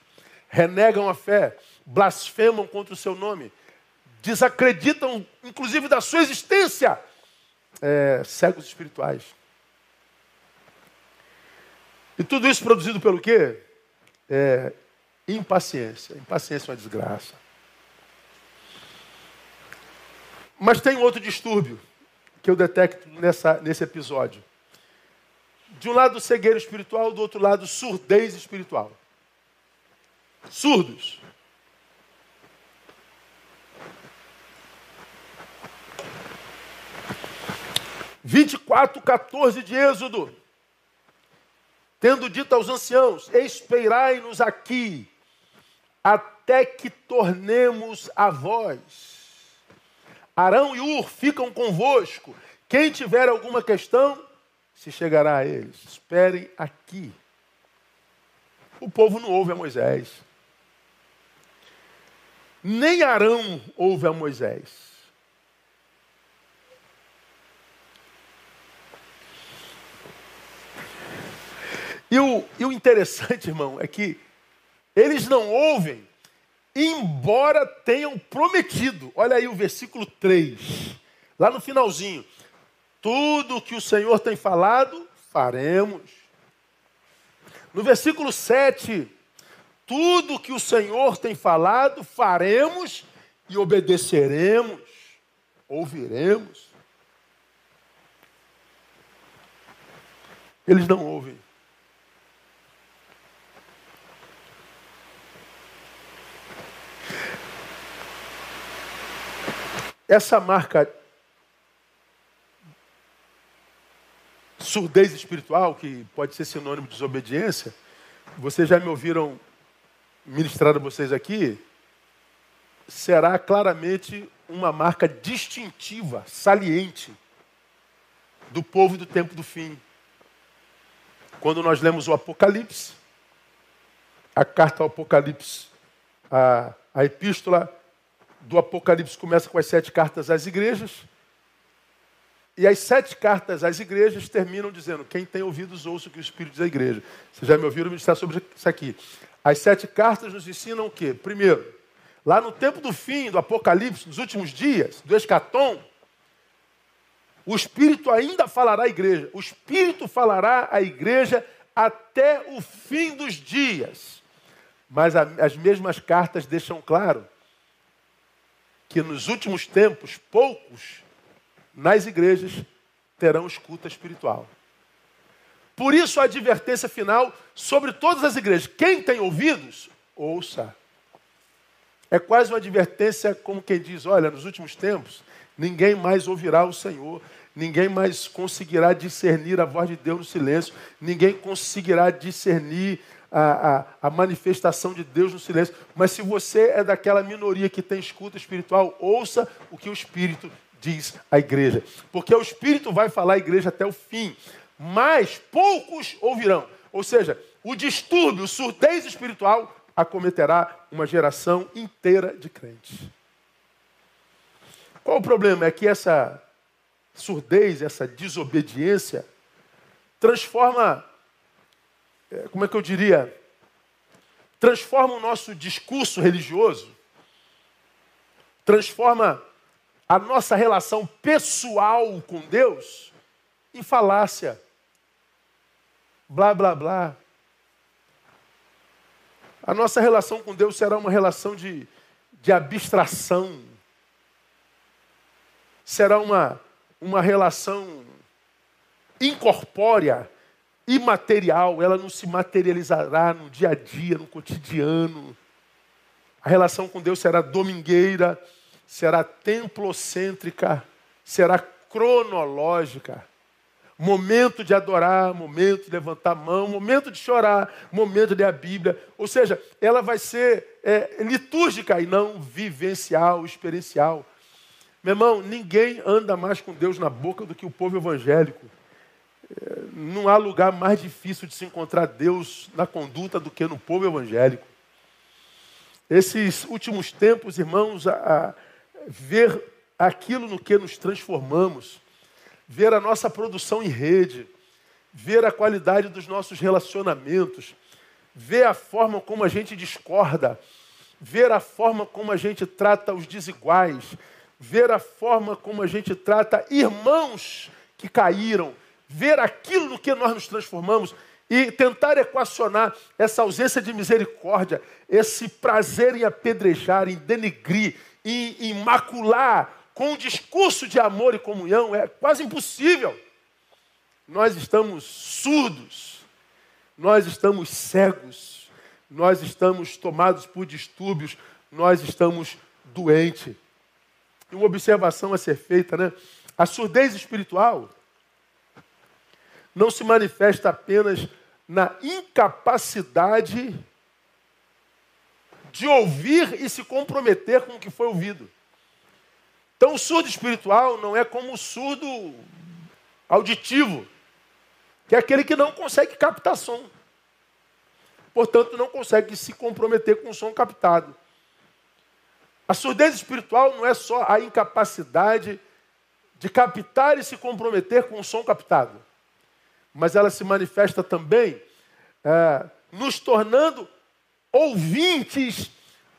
renegam a fé, blasfemam contra o seu nome, desacreditam, inclusive, da sua existência. É, cegos espirituais. E tudo isso produzido pelo quê? É, impaciência. Impaciência é uma desgraça. Mas tem outro distúrbio que eu detecto nessa, nesse episódio. De um lado, cegueira espiritual, do outro lado, surdez espiritual. Surdos. Vinte e quatro, 14 de Êxodo. Tendo dito aos anciãos: Esperai-nos aqui, até que tornemos a voz. Arão e Ur ficam convosco. Quem tiver alguma questão, se chegará a eles. Esperem aqui. O povo não ouve a Moisés. Nem Arão ouve a Moisés. E o, e o interessante, irmão, é que eles não ouvem embora tenham prometido. Olha aí o versículo 3, lá no finalzinho. Tudo que o Senhor tem falado, faremos. No versículo 7, tudo que o Senhor tem falado, faremos e obedeceremos, ouviremos. Eles não ouvem. Essa marca surdez espiritual, que pode ser sinônimo de desobediência, vocês já me ouviram ministrar a vocês aqui, será claramente uma marca distintiva, saliente, do povo do tempo do fim. Quando nós lemos o Apocalipse, a carta ao Apocalipse, a, a epístola do Apocalipse começa com as sete cartas às igrejas. E as sete cartas às igrejas terminam dizendo: quem tem ouvidos, ouça o que o Espírito à igreja. Vocês já me ouviram ministrar sobre isso aqui. As sete cartas nos ensinam o quê? Primeiro, lá no tempo do fim, do Apocalipse, nos últimos dias, do escatom, o Espírito ainda falará à igreja. O Espírito falará à igreja até o fim dos dias. Mas as mesmas cartas deixam claro que nos últimos tempos, poucos nas igrejas terão escuta espiritual. Por isso a advertência final sobre todas as igrejas. Quem tem ouvidos, ouça. É quase uma advertência como quem diz: olha, nos últimos tempos, ninguém mais ouvirá o Senhor, ninguém mais conseguirá discernir a voz de Deus no silêncio, ninguém conseguirá discernir a, a, a, manifestação de Deus no silêncio. Mas se você é daquela minoria que tem escuta espiritual, ouça o que o Espírito diz à igreja. Porque o Espírito vai falar à igreja até o fim. Mas poucos ouvirão. Ou seja, o distúrbio, o surdez espiritual acometerá uma geração inteira de crentes. Qual o problema? É que essa surdez, essa desobediência, transforma é, como é que eu diria, transforma o nosso discurso religioso, transforma a nossa relação pessoal com Deus em falácia. Blá, blá, blá. A nossa relação com Deus será uma relação de, de abstração. Será uma, uma relação incorpórea, imaterial. Ela não se materializará no dia a dia, no cotidiano. A relação com Deus será domingueira, será templocêntrica, será cronológica. Momento de adorar, momento de levantar a mão, momento de chorar, momento de ler a Bíblia. Ou seja, ela vai ser é, litúrgica e não vivencial, experiencial. Meu irmão, ninguém anda mais com Deus na boca do que o povo evangélico. É, não há lugar mais difícil de se encontrar Deus na conduta do que no povo evangélico. Esses últimos tempos, irmãos, a, a ver aquilo no que nos transformamos, ver a nossa produção em rede, ver a qualidade dos nossos relacionamentos, ver a forma como a gente discorda, ver a forma como a gente trata os desiguais, ver a forma como a gente trata irmãos que caíram, ver aquilo no que nós nos transformamos e tentar equacionar essa ausência de misericórdia, esse prazer em apedrejar, em denegrir, em macular com um discurso de amor e comunhão é quase impossível. Nós estamos surdos, nós estamos cegos, nós estamos tomados por distúrbios, nós estamos doentes. E uma observação a ser feita, né? A surdez espiritual não se manifesta apenas na incapacidade de ouvir e se comprometer com o que foi ouvido. Então, o surdo espiritual não é como o surdo auditivo, que é aquele que não consegue captar som. Portanto, não consegue se comprometer com o som captado. A surdez espiritual não é só a incapacidade de captar e se comprometer com o som captado, mas ela se manifesta também é, nos tornando ouvintes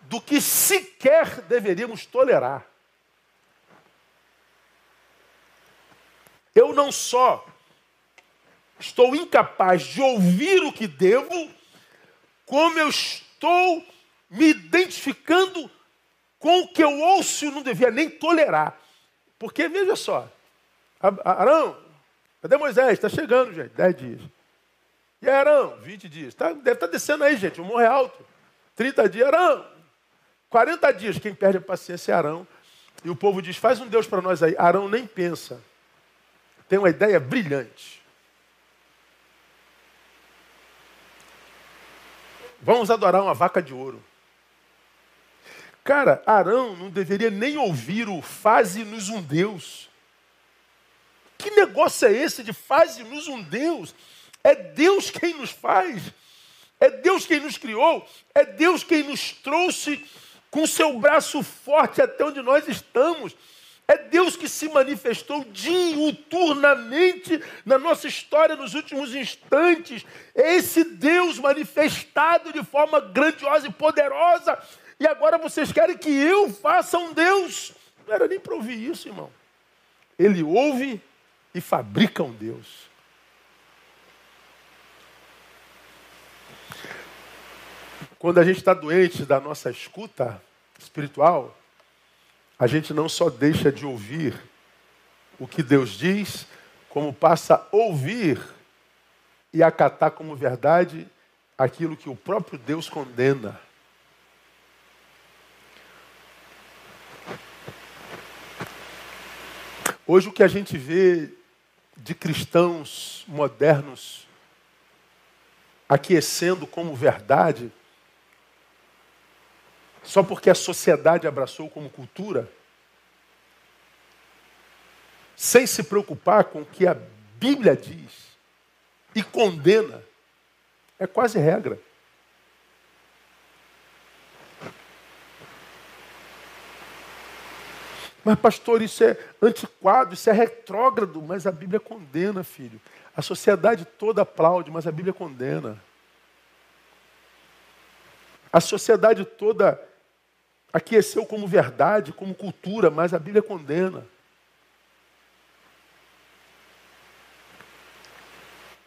do que sequer deveríamos tolerar. Eu não só estou incapaz de ouvir o que devo, como eu estou me identificando com o que eu ouço e não devia nem tolerar. Porque, veja só, Arão, cadê Moisés? Está chegando, gente, dez dias. E Arão, 20 dias. Tá, deve estar tá descendo aí, gente, o morro é alto. 30 dias, Arão. 40 dias, quem perde a paciência é Arão. E o povo diz, faz um Deus para nós aí. Arão nem pensa tem uma ideia brilhante. Vamos adorar uma vaca de ouro. Cara, Arão não deveria nem ouvir o faze-nos um Deus. Que negócio é esse de faze-nos um Deus? É Deus quem nos faz. É Deus quem nos criou. É Deus quem nos trouxe com seu braço forte até onde nós estamos. É Deus que se manifestou diuturnamente na nossa história nos últimos instantes. É esse Deus manifestado de forma grandiosa e poderosa. E agora vocês querem que eu faça um Deus? Não era nem para ouvir isso, irmão. Ele ouve e fabrica um Deus. Quando a gente está doente da nossa escuta espiritual, a gente não só deixa de ouvir o que Deus diz, como passa a ouvir e acatar como verdade aquilo que o próprio Deus condena. Hoje o que a gente vê de cristãos modernos aquecendo como verdade só porque a sociedade abraçou como cultura, sem se preocupar com o que a Bíblia diz e condena, é quase regra. Mas, pastor, isso é antiquado, isso é retrógrado, mas a Bíblia condena, filho. A sociedade toda aplaude, mas a Bíblia condena. A sociedade toda aqueceu como verdade, como cultura, mas a Bíblia condena.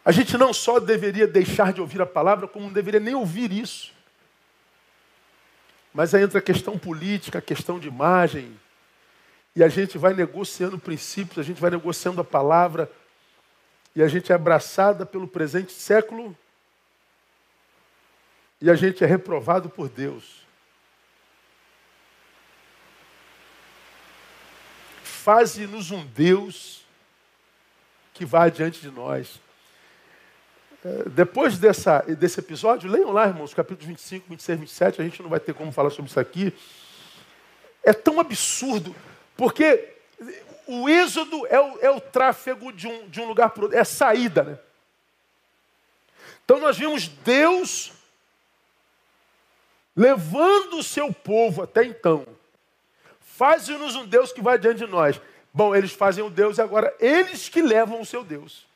A gente não só deveria deixar de ouvir a palavra, como não deveria nem ouvir isso. Mas aí entra a questão política, a questão de imagem, e a gente vai negociando princípios, a gente vai negociando a palavra, e a gente é abraçada pelo presente século, e a gente é reprovado por Deus. Faze-nos um Deus que vá adiante de nós. É, depois dessa, desse episódio, leiam lá, irmãos, capítulos 25, 26, 27, a gente não vai ter como falar sobre isso aqui. É tão absurdo, porque o êxodo é o, é o tráfego de um, de um lugar para outro, é a saída. Né? Então nós vimos Deus levando o seu povo até então Faze-nos um Deus que vai diante de nós. Bom, eles fazem o Deus e agora eles que levam o seu Deus.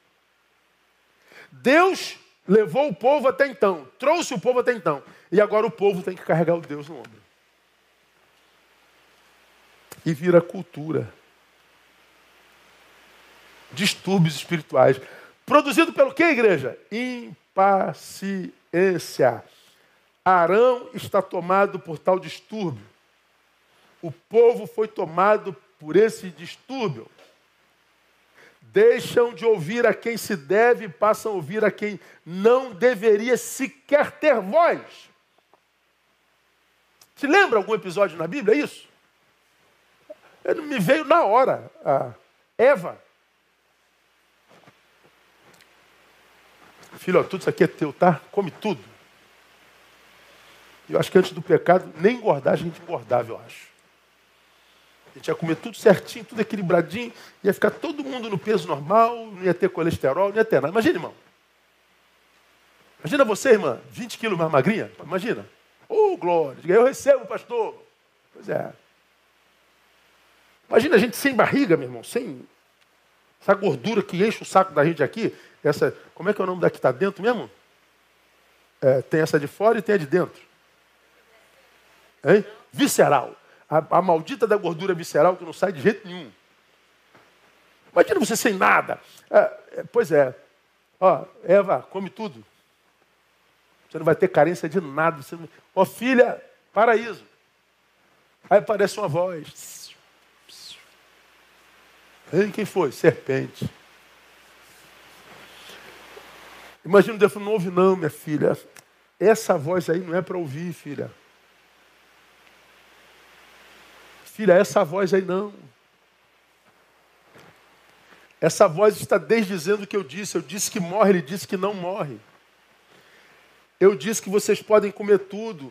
Deus levou o povo até então, trouxe o povo até então. E agora o povo tem que carregar o Deus no ombro. E vira cultura. Distúrbios espirituais. Produzido pelo que, igreja? Impaciência. Arão está tomado por tal distúrbio o povo foi tomado por esse distúrbio. Deixam de ouvir a quem se deve e passam a ouvir a quem não deveria sequer ter voz. Se lembra algum episódio na Bíblia? É isso? Ele me veio na hora. A Eva. Filho, tudo isso aqui é teu, tá? Come tudo. Eu acho que antes do pecado, nem engordar, a gente engordava, eu acho. A gente ia comer tudo certinho, tudo equilibradinho, ia ficar todo mundo no peso normal, não ia ter colesterol, não ia ter nada. Imagina, irmão. Imagina você, irmã, 20 quilos mais magrinha. Imagina. Oh, glória. Eu recebo, pastor. Pois é. Imagina a gente sem barriga, meu irmão, sem essa gordura que enche o saco da gente aqui. Essa, como é que é o nome da que está dentro mesmo? É, tem essa de fora e tem a de dentro. Hein? Visceral a, a maldita da gordura visceral que não sai de jeito nenhum. Imagina você sem nada. É, é, pois é. Ó, Eva, come tudo. Você não vai ter carência de nada. Você não... Ó, filha, paraíso. Aí aparece uma voz. Quem foi? Serpente. Imagina Deus falando, não ouve não, minha filha. Essa voz aí não é para ouvir, filha. Filha, essa voz aí não. Essa voz está desdizendo o que eu disse. Eu disse que morre, ele disse que não morre. Eu disse que vocês podem comer tudo.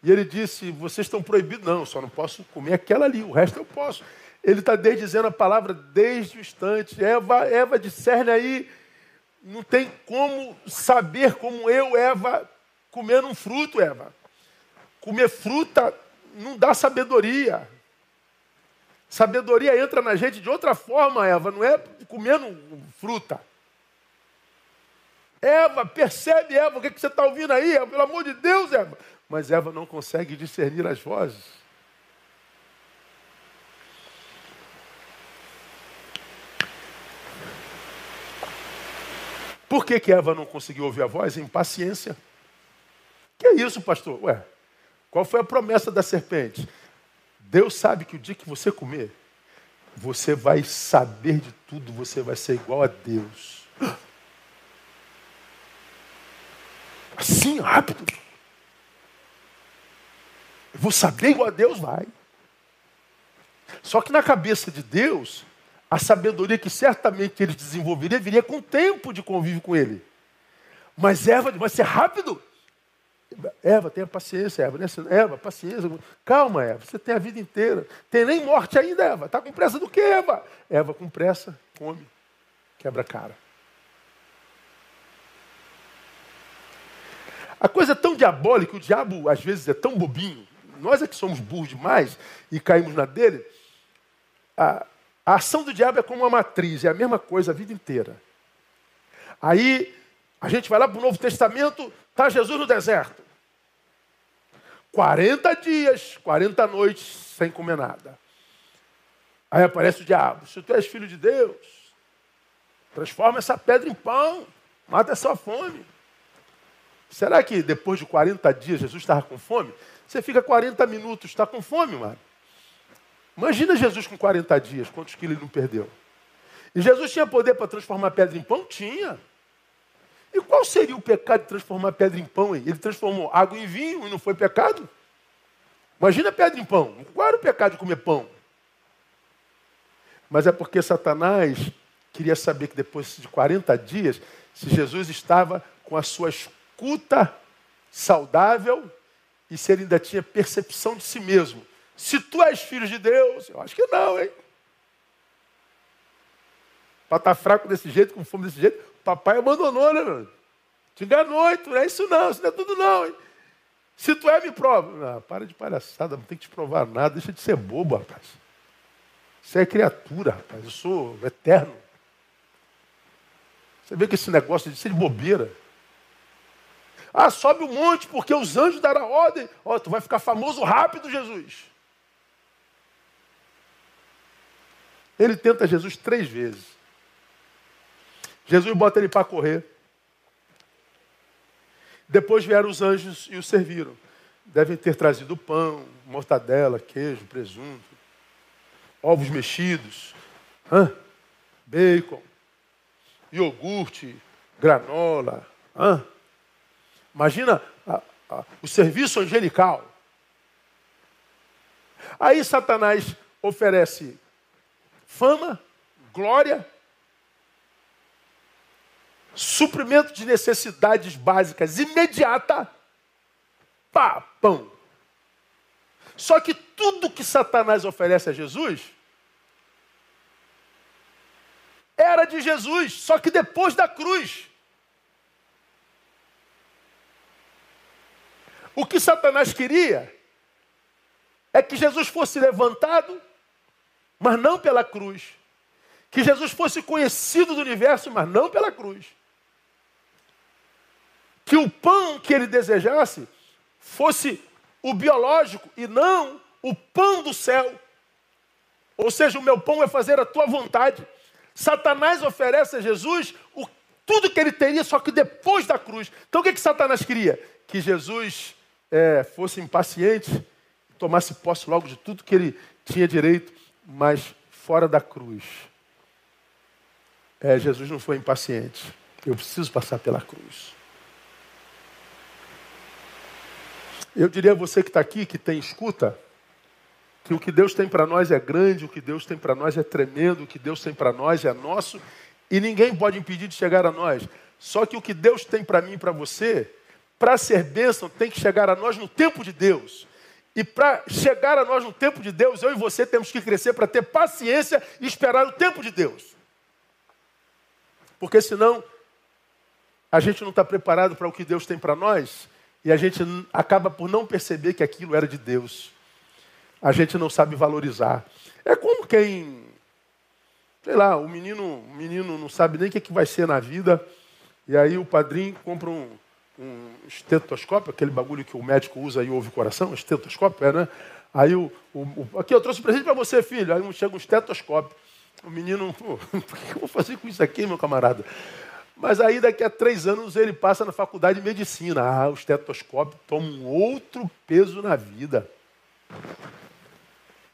E ele disse: vocês estão proibidos. Não, só não posso comer aquela ali, o resto eu posso. Ele está desdizendo a palavra desde o instante. Eva, Eva discerne aí, não tem como saber como eu, Eva, comer um fruto, Eva. Comer fruta não dá sabedoria. Sabedoria entra na gente de outra forma, Eva, não é comendo fruta. Eva, percebe, Eva, o que, que você está ouvindo aí? Eva, pelo amor de Deus, Eva. Mas Eva não consegue discernir as vozes. Por que, que Eva não conseguiu ouvir a voz? Impaciência. Que é isso, pastor? Ué, qual foi a promessa da serpente? Deus sabe que o dia que você comer, você vai saber de tudo, você vai ser igual a Deus. Assim, rápido. Eu vou saber igual a Deus, vai. Só que na cabeça de Deus, a sabedoria que certamente ele desenvolveria viria com tempo de convívio com ele. Mas Eva, vai ser rápido. Eva, tenha paciência, Eva. Né? Eva, paciência. Calma, Eva. Você tem a vida inteira. Tem nem morte ainda, Eva. Está com pressa do que, Eva? Eva, com pressa, come. Quebra a cara. A coisa é tão diabólica, o diabo às vezes é tão bobinho. Nós é que somos burros demais e caímos na dele. A, a ação do diabo é como uma matriz, é a mesma coisa a vida inteira. Aí a gente vai lá para o Novo Testamento, está Jesus no deserto. 40 dias, 40 noites sem comer nada. Aí aparece o diabo. Se tu és filho de Deus, transforma essa pedra em pão, mata essa fome. Será que depois de 40 dias Jesus estava com fome? Você fica 40 minutos, está com fome, mano. Imagina Jesus com 40 dias, quantos quilos ele não perdeu? E Jesus tinha poder para transformar pedra em pão? Tinha. E qual seria o pecado de transformar pedra em pão? Hein? Ele transformou água em vinho e não foi pecado? Imagina pedra em pão. Qual era o pecado de comer pão? Mas é porque Satanás queria saber que depois de 40 dias, se Jesus estava com a sua escuta saudável e se ele ainda tinha percepção de si mesmo. Se tu és filho de Deus, eu acho que não, hein? Para estar tá fraco desse jeito, com fome desse jeito, papai abandonou, né, mano? Te enganou, não é isso não, isso não é tudo não, hein? Se tu é, me prova. Ah, para de palhaçada, não tem que te provar nada, deixa de ser bobo, rapaz. Você é criatura, rapaz, eu sou eterno. Você vê que esse negócio de ser de bobeira. Ah, sobe o monte, porque os anjos darão ordem. Ó, oh, tu vai ficar famoso rápido, Jesus. Ele tenta Jesus três vezes. Jesus bota ele para correr. Depois vieram os anjos e o serviram. Devem ter trazido pão, mortadela, queijo, presunto, ovos mexidos, hã? bacon, iogurte, granola. Hã? Imagina a, a, o serviço angelical. Aí Satanás oferece fama, glória, suprimento de necessidades básicas imediata, pá, pão. Só que tudo que Satanás oferece a Jesus era de Jesus, só que depois da cruz. O que Satanás queria é que Jesus fosse levantado, mas não pela cruz. Que Jesus fosse conhecido do universo, mas não pela cruz que o pão que ele desejasse fosse o biológico e não o pão do céu. Ou seja, o meu pão é fazer a tua vontade. Satanás oferece a Jesus o, tudo que ele teria, só que depois da cruz. Então o que, que Satanás queria? Que Jesus é, fosse impaciente, tomasse posse logo de tudo que ele tinha direito, mas fora da cruz. É, Jesus não foi impaciente. Eu preciso passar pela cruz. Eu diria a você que está aqui, que tem escuta, que o que Deus tem para nós é grande, o que Deus tem para nós é tremendo, o que Deus tem para nós é nosso, e ninguém pode impedir de chegar a nós. Só que o que Deus tem para mim e para você, para ser bênção, tem que chegar a nós no tempo de Deus. E para chegar a nós no tempo de Deus, eu e você temos que crescer para ter paciência e esperar o tempo de Deus. Porque senão, a gente não está preparado para o que Deus tem para nós e a gente acaba por não perceber que aquilo era de Deus. A gente não sabe valorizar. É como quem, sei lá, o menino, o menino não sabe nem o que, é que vai ser na vida, e aí o padrinho compra um, um estetoscópio, aquele bagulho que o médico usa e ouve o coração, estetoscópio, é, né? Aí o, o, o aqui eu trouxe um presente para você, filho. Aí chega um estetoscópio. O menino, (laughs) o que eu vou fazer com isso aqui, meu camarada? Mas aí daqui a três anos ele passa na faculdade de medicina. Ah, o estetoscópio toma um outro peso na vida.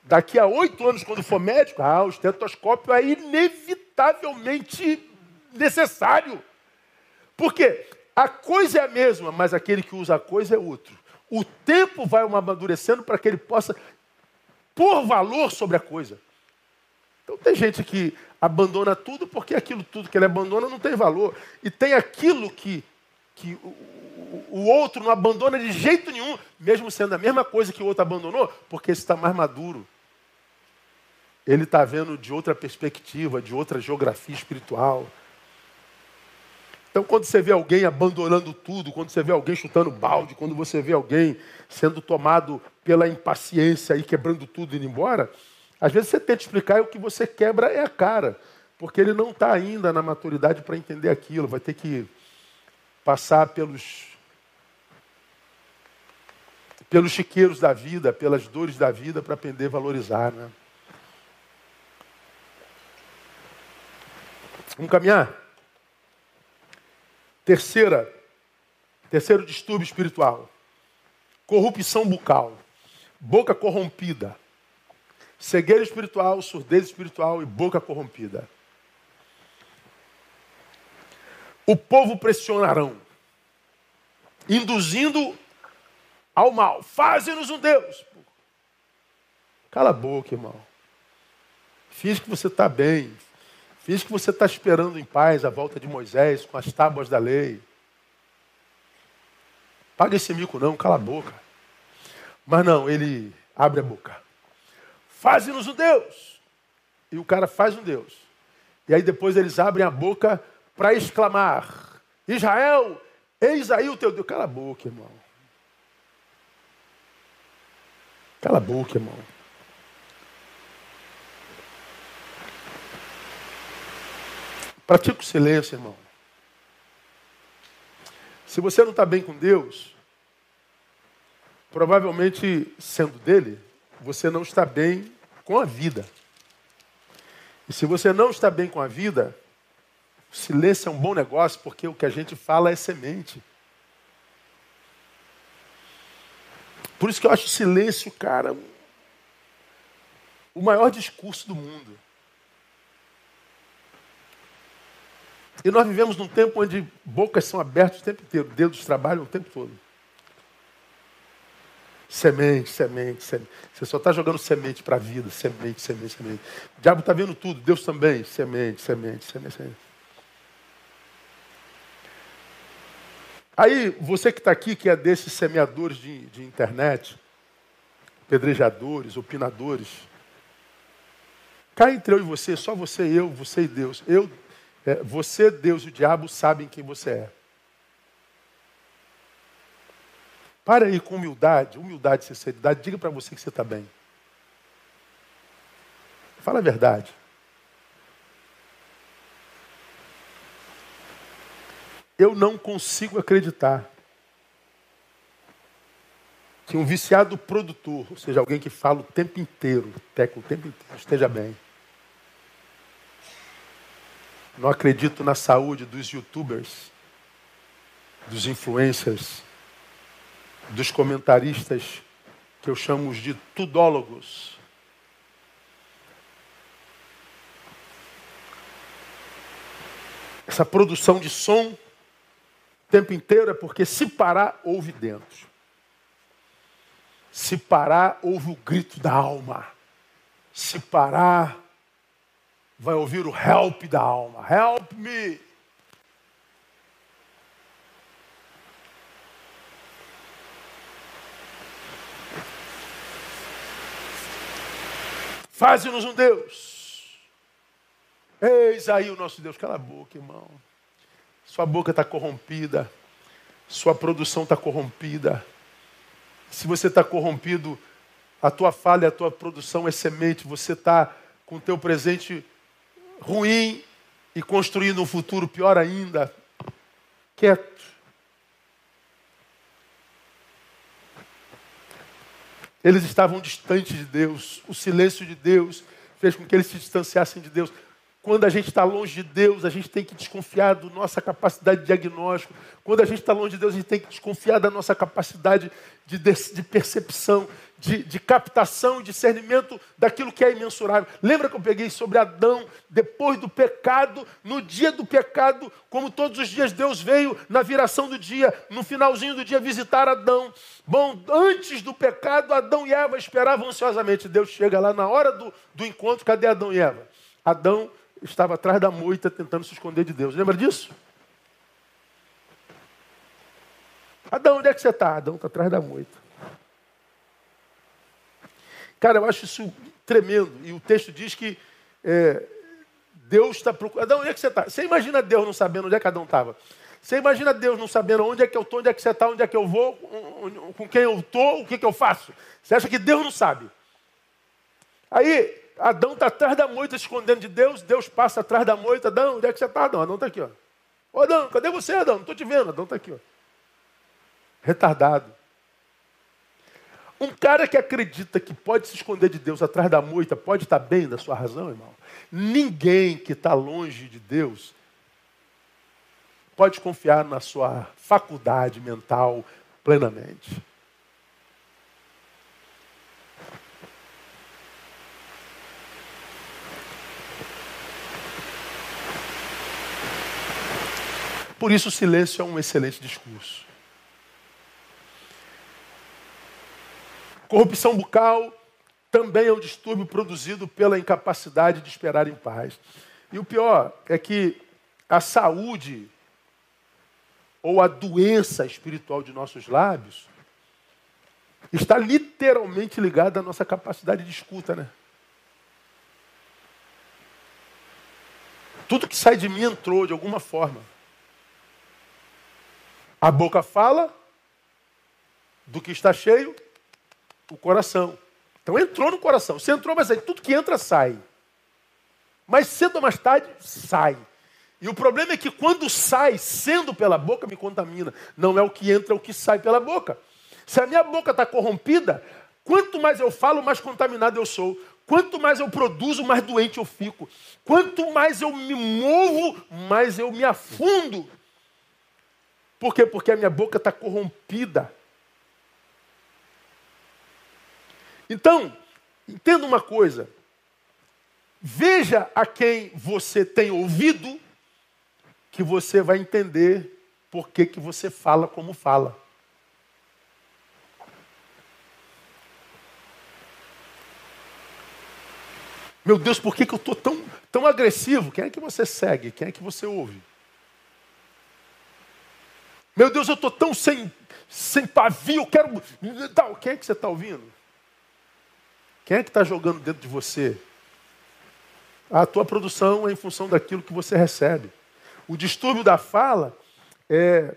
Daqui a oito anos, quando for médico, ah, o estetoscópio é inevitavelmente necessário. Por quê? A coisa é a mesma, mas aquele que usa a coisa é outro. O tempo vai amadurecendo para que ele possa pôr valor sobre a coisa. Então tem gente que abandona tudo porque aquilo tudo que ele abandona não tem valor. E tem aquilo que, que o, o outro não abandona de jeito nenhum, mesmo sendo a mesma coisa que o outro abandonou, porque esse está mais maduro. Ele está vendo de outra perspectiva, de outra geografia espiritual. Então, quando você vê alguém abandonando tudo, quando você vê alguém chutando balde, quando você vê alguém sendo tomado pela impaciência e quebrando tudo e indo embora, às vezes você tenta explicar e o que você quebra é a cara, porque ele não está ainda na maturidade para entender aquilo, vai ter que passar pelos pelos chiqueiros da vida, pelas dores da vida, para aprender a valorizar. Né? Vamos caminhar? Terceira, terceiro distúrbio espiritual. Corrupção bucal. Boca corrompida. Cegueira espiritual, surdez espiritual e boca corrompida. O povo pressionarão, induzindo ao mal. Faze-nos um Deus. Cala a boca, irmão. Finge que você está bem. Finge que você está esperando em paz a volta de Moisés com as tábuas da lei. Paga esse mico não, cala a boca. Mas não, ele abre a boca. Faze-nos um Deus. E o cara faz um Deus. E aí depois eles abrem a boca para exclamar: Israel, eis aí o teu Deus. Cala a boca, irmão. Cala a boca, irmão. Pratica o silêncio, irmão. Se você não está bem com Deus, provavelmente sendo dele, você não está bem com a vida. E se você não está bem com a vida, o silêncio é um bom negócio, porque o que a gente fala é semente. Por isso que eu acho o silêncio, cara, o maior discurso do mundo. E nós vivemos num tempo onde bocas são abertas o tempo inteiro, dedos trabalham o tempo todo. Semente, semente, semente. Você só está jogando semente para a vida, semente, semente, semente. O diabo está vendo tudo, Deus também. Semente, semente, semente, semente. Aí, você que está aqui, que é desses semeadores de, de internet, pedrejadores, opinadores, cá entre eu e você, só você e eu, você e Deus. Eu, é, você, Deus e o diabo sabem quem você é. Para aí com humildade, humildade e sinceridade, diga para você que você está bem. Fala a verdade. Eu não consigo acreditar que um viciado produtor, ou seja, alguém que fala o tempo inteiro, teca o tempo inteiro, esteja bem. Não acredito na saúde dos youtubers, dos influencers, dos comentaristas que eu chamo de tudólogos. Essa produção de som tempo inteiro é porque se parar, ouve dentro. Se parar, ouve o grito da alma. Se parar, vai ouvir o help da alma. Help me. Faze-nos um Deus. Eis aí o nosso Deus. Cala a boca, irmão. Sua boca está corrompida. Sua produção está corrompida. Se você está corrompido, a tua falha, a tua produção é semente. Você está com o teu presente ruim e construindo um futuro pior ainda. Quieto. Eles estavam distantes de Deus. O silêncio de Deus fez com que eles se distanciassem de Deus. Quando a gente está longe de Deus, a gente tem que desconfiar da nossa capacidade de diagnóstico. Quando a gente está longe de Deus, a gente tem que desconfiar da nossa capacidade de, de percepção, de, de captação e discernimento daquilo que é imensurável. Lembra que eu peguei sobre Adão, depois do pecado, no dia do pecado, como todos os dias Deus veio na viração do dia, no finalzinho do dia, visitar Adão. Bom, antes do pecado, Adão e Eva esperavam ansiosamente. Deus chega lá na hora do, do encontro, cadê Adão e Eva? Adão estava atrás da moita tentando se esconder de Deus. Lembra disso? Adão, onde é que você está? Adão está atrás da moita. Cara, eu acho isso tremendo. E o texto diz que é, Deus está procurando. Adão, onde é que você está? Você imagina Deus não sabendo onde é que Adão estava? Você imagina Deus não sabendo onde é que eu estou, onde é que você está, onde é que eu vou, com quem eu estou, o que, que eu faço? Você acha que Deus não sabe? Aí, Adão está atrás da moita, escondendo de Deus. Deus passa atrás da moita. Adão, onde é que você está, Adão? Adão está aqui, ó. Ô, Adão, cadê você, Adão? Não estou te vendo. Adão está aqui, ó. Retardado. Um cara que acredita que pode se esconder de Deus atrás da moita, pode estar bem da sua razão, irmão. Ninguém que está longe de Deus pode confiar na sua faculdade mental plenamente. Por isso, o silêncio é um excelente discurso. Corrupção bucal também é um distúrbio produzido pela incapacidade de esperar em paz. E o pior é que a saúde ou a doença espiritual de nossos lábios está literalmente ligada à nossa capacidade de escuta, né? Tudo que sai de mim entrou de alguma forma. A boca fala do que está cheio, o coração. Então entrou no coração. Se entrou, mas aí tudo que entra sai. Mas cedo ou mais tarde, sai. E o problema é que quando sai, sendo pela boca, me contamina. Não é o que entra, é o que sai pela boca. Se a minha boca está corrompida, quanto mais eu falo, mais contaminado eu sou. Quanto mais eu produzo, mais doente eu fico. Quanto mais eu me movo, mais eu me afundo. Por quê? Porque a minha boca está corrompida. Então, entenda uma coisa. Veja a quem você tem ouvido que você vai entender por que, que você fala como fala. Meu Deus, por que, que eu estou tão, tão agressivo? Quem é que você segue? Quem é que você ouve? Meu Deus, eu estou tão sem, sem pavio, quero. Quem é que você está ouvindo? Quem é que está jogando dentro de você? A tua produção é em função daquilo que você recebe. O distúrbio da fala é,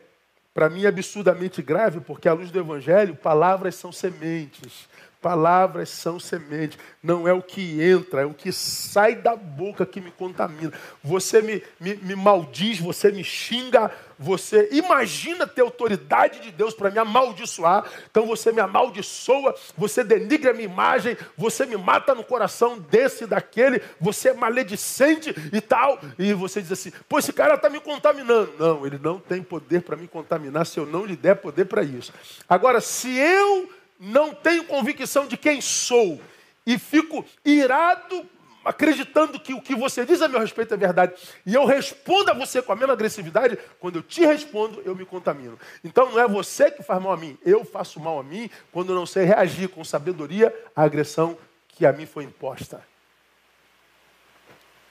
para mim, absurdamente grave, porque à luz do Evangelho, palavras são sementes. Palavras são sementes. Não é o que entra, é o que sai da boca que me contamina. Você me, me, me maldiz, você me xinga, você imagina ter autoridade de Deus para me amaldiçoar. Então você me amaldiçoa, você denigra a minha imagem, você me mata no coração desse e daquele, você é maledicente e tal. E você diz assim: pô, esse cara está me contaminando. Não, ele não tem poder para me contaminar se eu não lhe der poder para isso. Agora, se eu não tenho convicção de quem sou e fico irado acreditando que o que você diz a meu respeito é verdade, e eu respondo a você com a mesma agressividade, quando eu te respondo, eu me contamino. Então não é você que faz mal a mim, eu faço mal a mim quando não sei reagir com sabedoria à agressão que a mim foi imposta.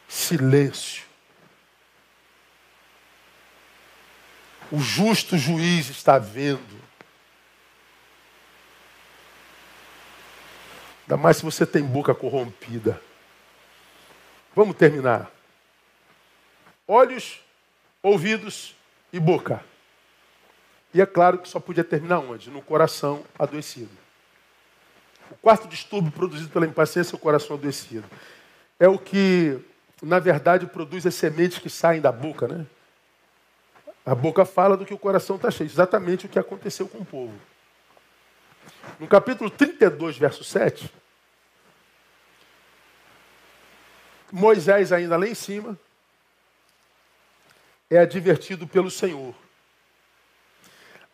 Silêncio. O justo juiz está vendo. Ainda mais se você tem boca corrompida. Vamos terminar. Olhos, ouvidos e boca. E é claro que só podia terminar onde? No coração adoecido. O quarto distúrbio produzido pela impaciência é o coração adoecido. É o que, na verdade, produz as sementes que saem da boca, né? A boca fala do que o coração está cheio. Exatamente o que aconteceu com o povo. No capítulo 32, verso 7, Moisés, ainda lá em cima, é advertido pelo Senhor.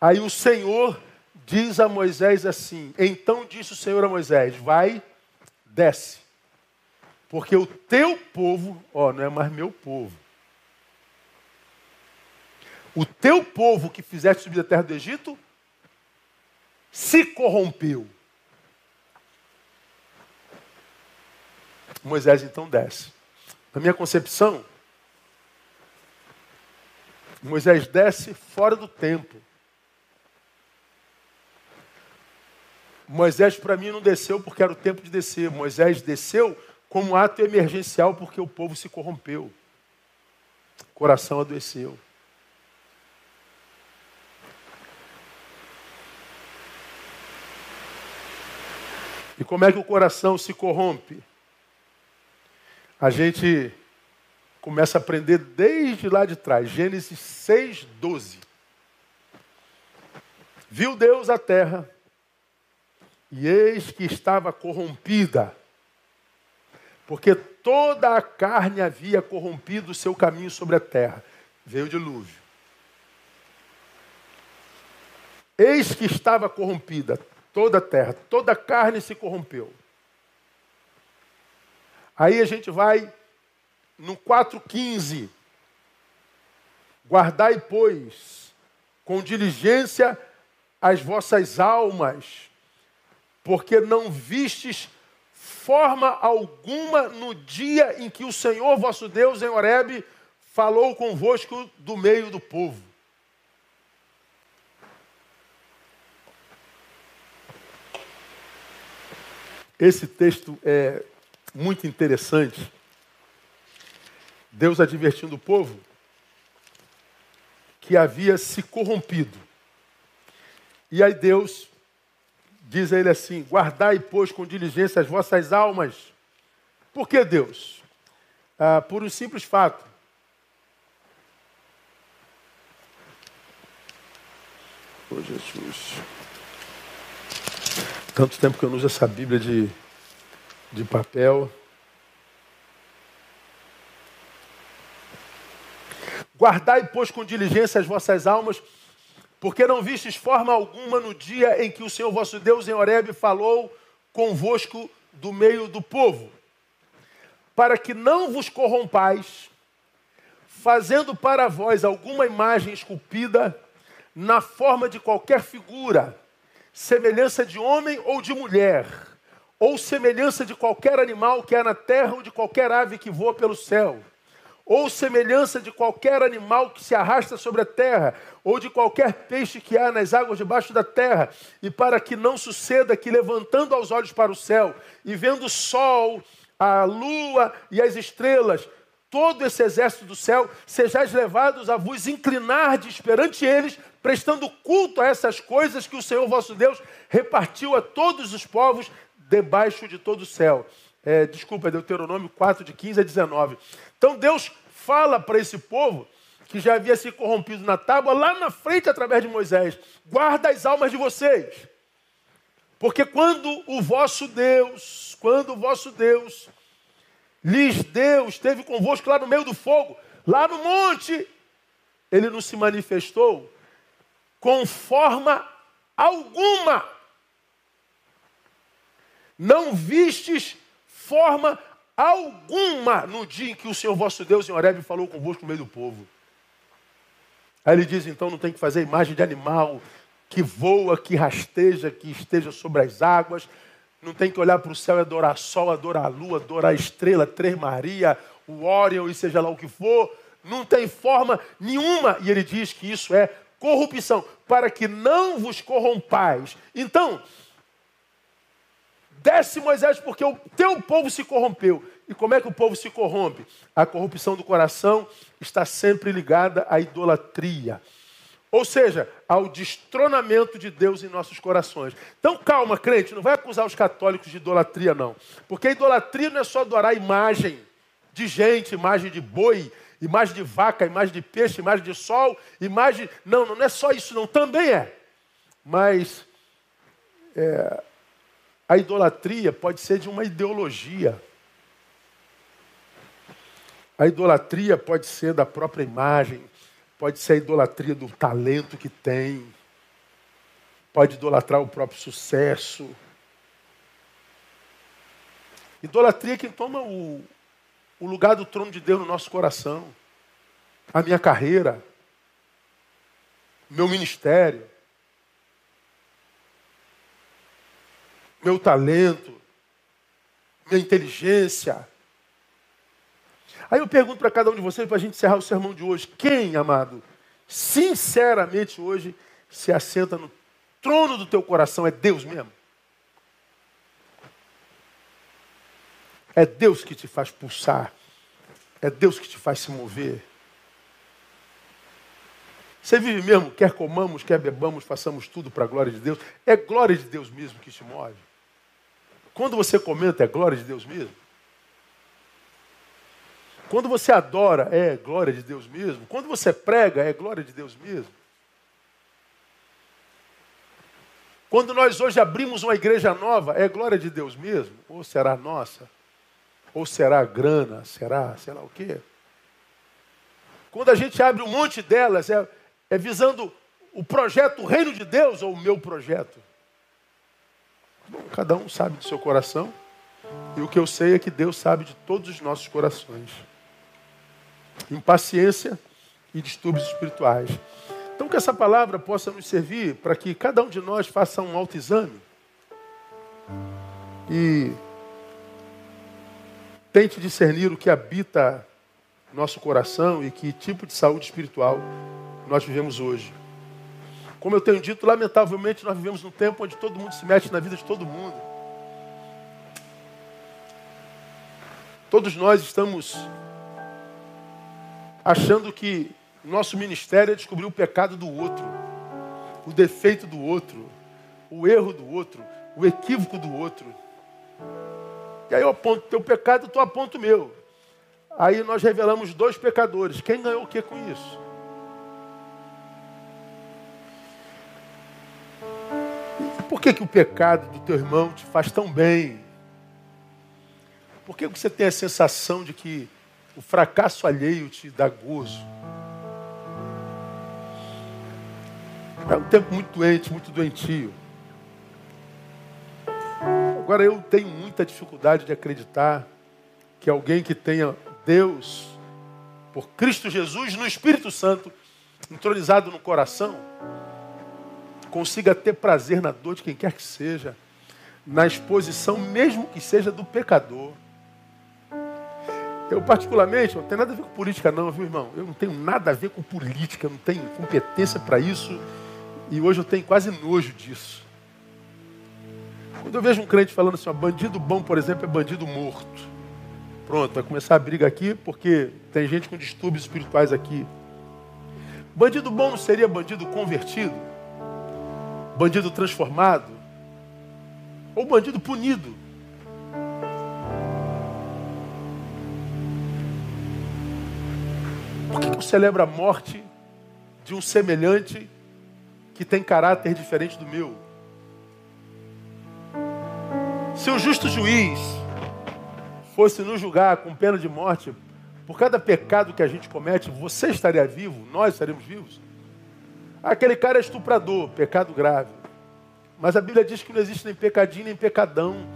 Aí o Senhor diz a Moisés assim: Então disse o Senhor a Moisés: Vai, desce, porque o teu povo, ó, não é mais meu povo. O teu povo que fizeste subir da terra do Egito se corrompeu. Moisés então desce. Na minha concepção, Moisés desce fora do tempo. Moisés, para mim, não desceu porque era o tempo de descer. Moisés desceu como ato emergencial porque o povo se corrompeu. O coração adoeceu. E como é que o coração se corrompe? A gente começa a aprender desde lá de trás, Gênesis 6, 12. Viu Deus a terra, E eis que estava corrompida, porque toda a carne havia corrompido o seu caminho sobre a terra. Veio o dilúvio. Eis que estava corrompida toda a terra, toda a carne se corrompeu. Aí a gente vai no 4,15. Guardai, pois, com diligência as vossas almas, porque não vistes forma alguma no dia em que o Senhor vosso Deus em Horebe falou convosco do meio do povo. Esse texto é muito interessante. Deus advertindo o povo que havia se corrompido. E aí Deus diz a ele assim: Guardai, pois, com diligência as vossas almas. Por que Deus? Ah, por um simples fato. Oh, Jesus. Tanto tempo que eu não uso essa Bíblia de, de papel. Guardai, pois, com diligência as vossas almas, porque não vistes forma alguma no dia em que o Senhor vosso Deus em Horebe falou convosco do meio do povo, para que não vos corrompais, fazendo para vós alguma imagem esculpida na forma de qualquer figura, semelhança de homem ou de mulher, ou semelhança de qualquer animal que há na terra ou de qualquer ave que voa pelo céu, ou semelhança de qualquer animal que se arrasta sobre a terra, ou de qualquer peixe que há nas águas debaixo da terra, e para que não suceda que, levantando os olhos para o céu e vendo o sol, a lua e as estrelas, todo esse exército do céu, sejais levados a vos inclinardes perante eles, prestando culto a essas coisas que o Senhor vosso Deus repartiu a todos os povos debaixo de todo o céu. É, desculpa, Deuteronômio 4, de 15 a 19. Então Deus fala para esse povo que já havia se corrompido na tábua, lá na frente, através de Moisés: guarda as almas de vocês. Porque quando o vosso Deus, quando o vosso Deus lhes deu, esteve convosco lá no meio do fogo, lá no monte, ele não se manifestou com forma alguma. Não vistes forma alguma no dia em que o Senhor vosso Deus em Horebe falou convosco no meio do povo. Aí ele diz, então não tem que fazer imagem de animal que voa, que rasteja, que esteja sobre as águas, não tem que olhar para o céu e adorar sol, adorar lua, adorar estrela, Três Maria, o Orion e seja lá o que for. Não tem forma nenhuma. E ele diz que isso é corrupção, para que não vos corrompais. Então, desce Moisés porque o teu povo se corrompeu. E como é que o povo se corrompe? A corrupção do coração está sempre ligada à idolatria. Ou seja, ao destronamento de Deus em nossos corações. Então, calma, crente, não vai acusar os católicos de idolatria, não. Porque idolatria não é só adorar imagem de gente, imagem de boi, imagem de vaca, imagem de peixe, imagem de sol, imagem. Não, não é só isso, não. Também é. Mas é, a idolatria pode ser de uma ideologia. A idolatria pode ser da própria imagem, Pode ser a idolatria do talento que tem. Pode idolatrar o próprio sucesso. Idolatria é quem toma o, o lugar do trono de Deus no nosso coração. A minha carreira. Meu ministério. Meu talento. Minha inteligência Aí eu pergunto para cada um de vocês, para a gente encerrar o sermão de hoje: quem, amado, sinceramente hoje se assenta no trono do teu coração? É Deus mesmo? É Deus que te faz pulsar. É Deus que te faz se mover. Você vive mesmo, quer comamos, quer bebamos, façamos tudo para a glória de Deus. É glória de Deus mesmo que te move. Quando você comenta, é glória de Deus mesmo. Quando você adora, é glória de Deus mesmo. Quando você prega, é glória de Deus mesmo. Quando nós hoje abrimos uma igreja nova, é glória de Deus mesmo? Ou será nossa? Ou será grana? Será, sei lá o quê? Quando a gente abre um monte delas, é, é visando o projeto, o reino de Deus ou o meu projeto? Bom, cada um sabe do seu coração. E o que eu sei é que Deus sabe de todos os nossos corações. Impaciência e distúrbios espirituais. Então que essa palavra possa nos servir para que cada um de nós faça um autoexame e tente discernir o que habita nosso coração e que tipo de saúde espiritual nós vivemos hoje. Como eu tenho dito, lamentavelmente nós vivemos num tempo onde todo mundo se mete na vida de todo mundo. Todos nós estamos achando que nosso ministério é descobrir o pecado do outro, o defeito do outro, o erro do outro, o equívoco do outro. E aí eu aponto teu pecado, tu aponta o meu. Aí nós revelamos dois pecadores. Quem ganhou o que com isso? Por que, que o pecado do teu irmão te faz tão bem? Por que você tem a sensação de que o fracasso alheio te dá gozo? É um tempo muito doente, muito doentio. Agora eu tenho muita dificuldade de acreditar que alguém que tenha Deus, por Cristo Jesus, no Espírito Santo, entronizado no coração, consiga ter prazer na dor de quem quer que seja, na exposição, mesmo que seja do pecador. Eu, particularmente, não tem nada a ver com política, não, viu, irmão? Eu não tenho nada a ver com política, não tenho competência para isso. E hoje eu tenho quase nojo disso. Quando eu vejo um crente falando assim, ó, bandido bom, por exemplo, é bandido morto. Pronto, vai começar a briga aqui, porque tem gente com distúrbios espirituais aqui. Bandido bom não seria bandido convertido? Bandido transformado? Ou bandido punido? Por que eu celebro a morte de um semelhante que tem caráter diferente do meu? Se o justo juiz fosse nos julgar com pena de morte, por cada pecado que a gente comete, você estaria vivo, nós estaremos vivos. Aquele cara é estuprador, pecado grave. Mas a Bíblia diz que não existe nem pecadinho nem pecadão.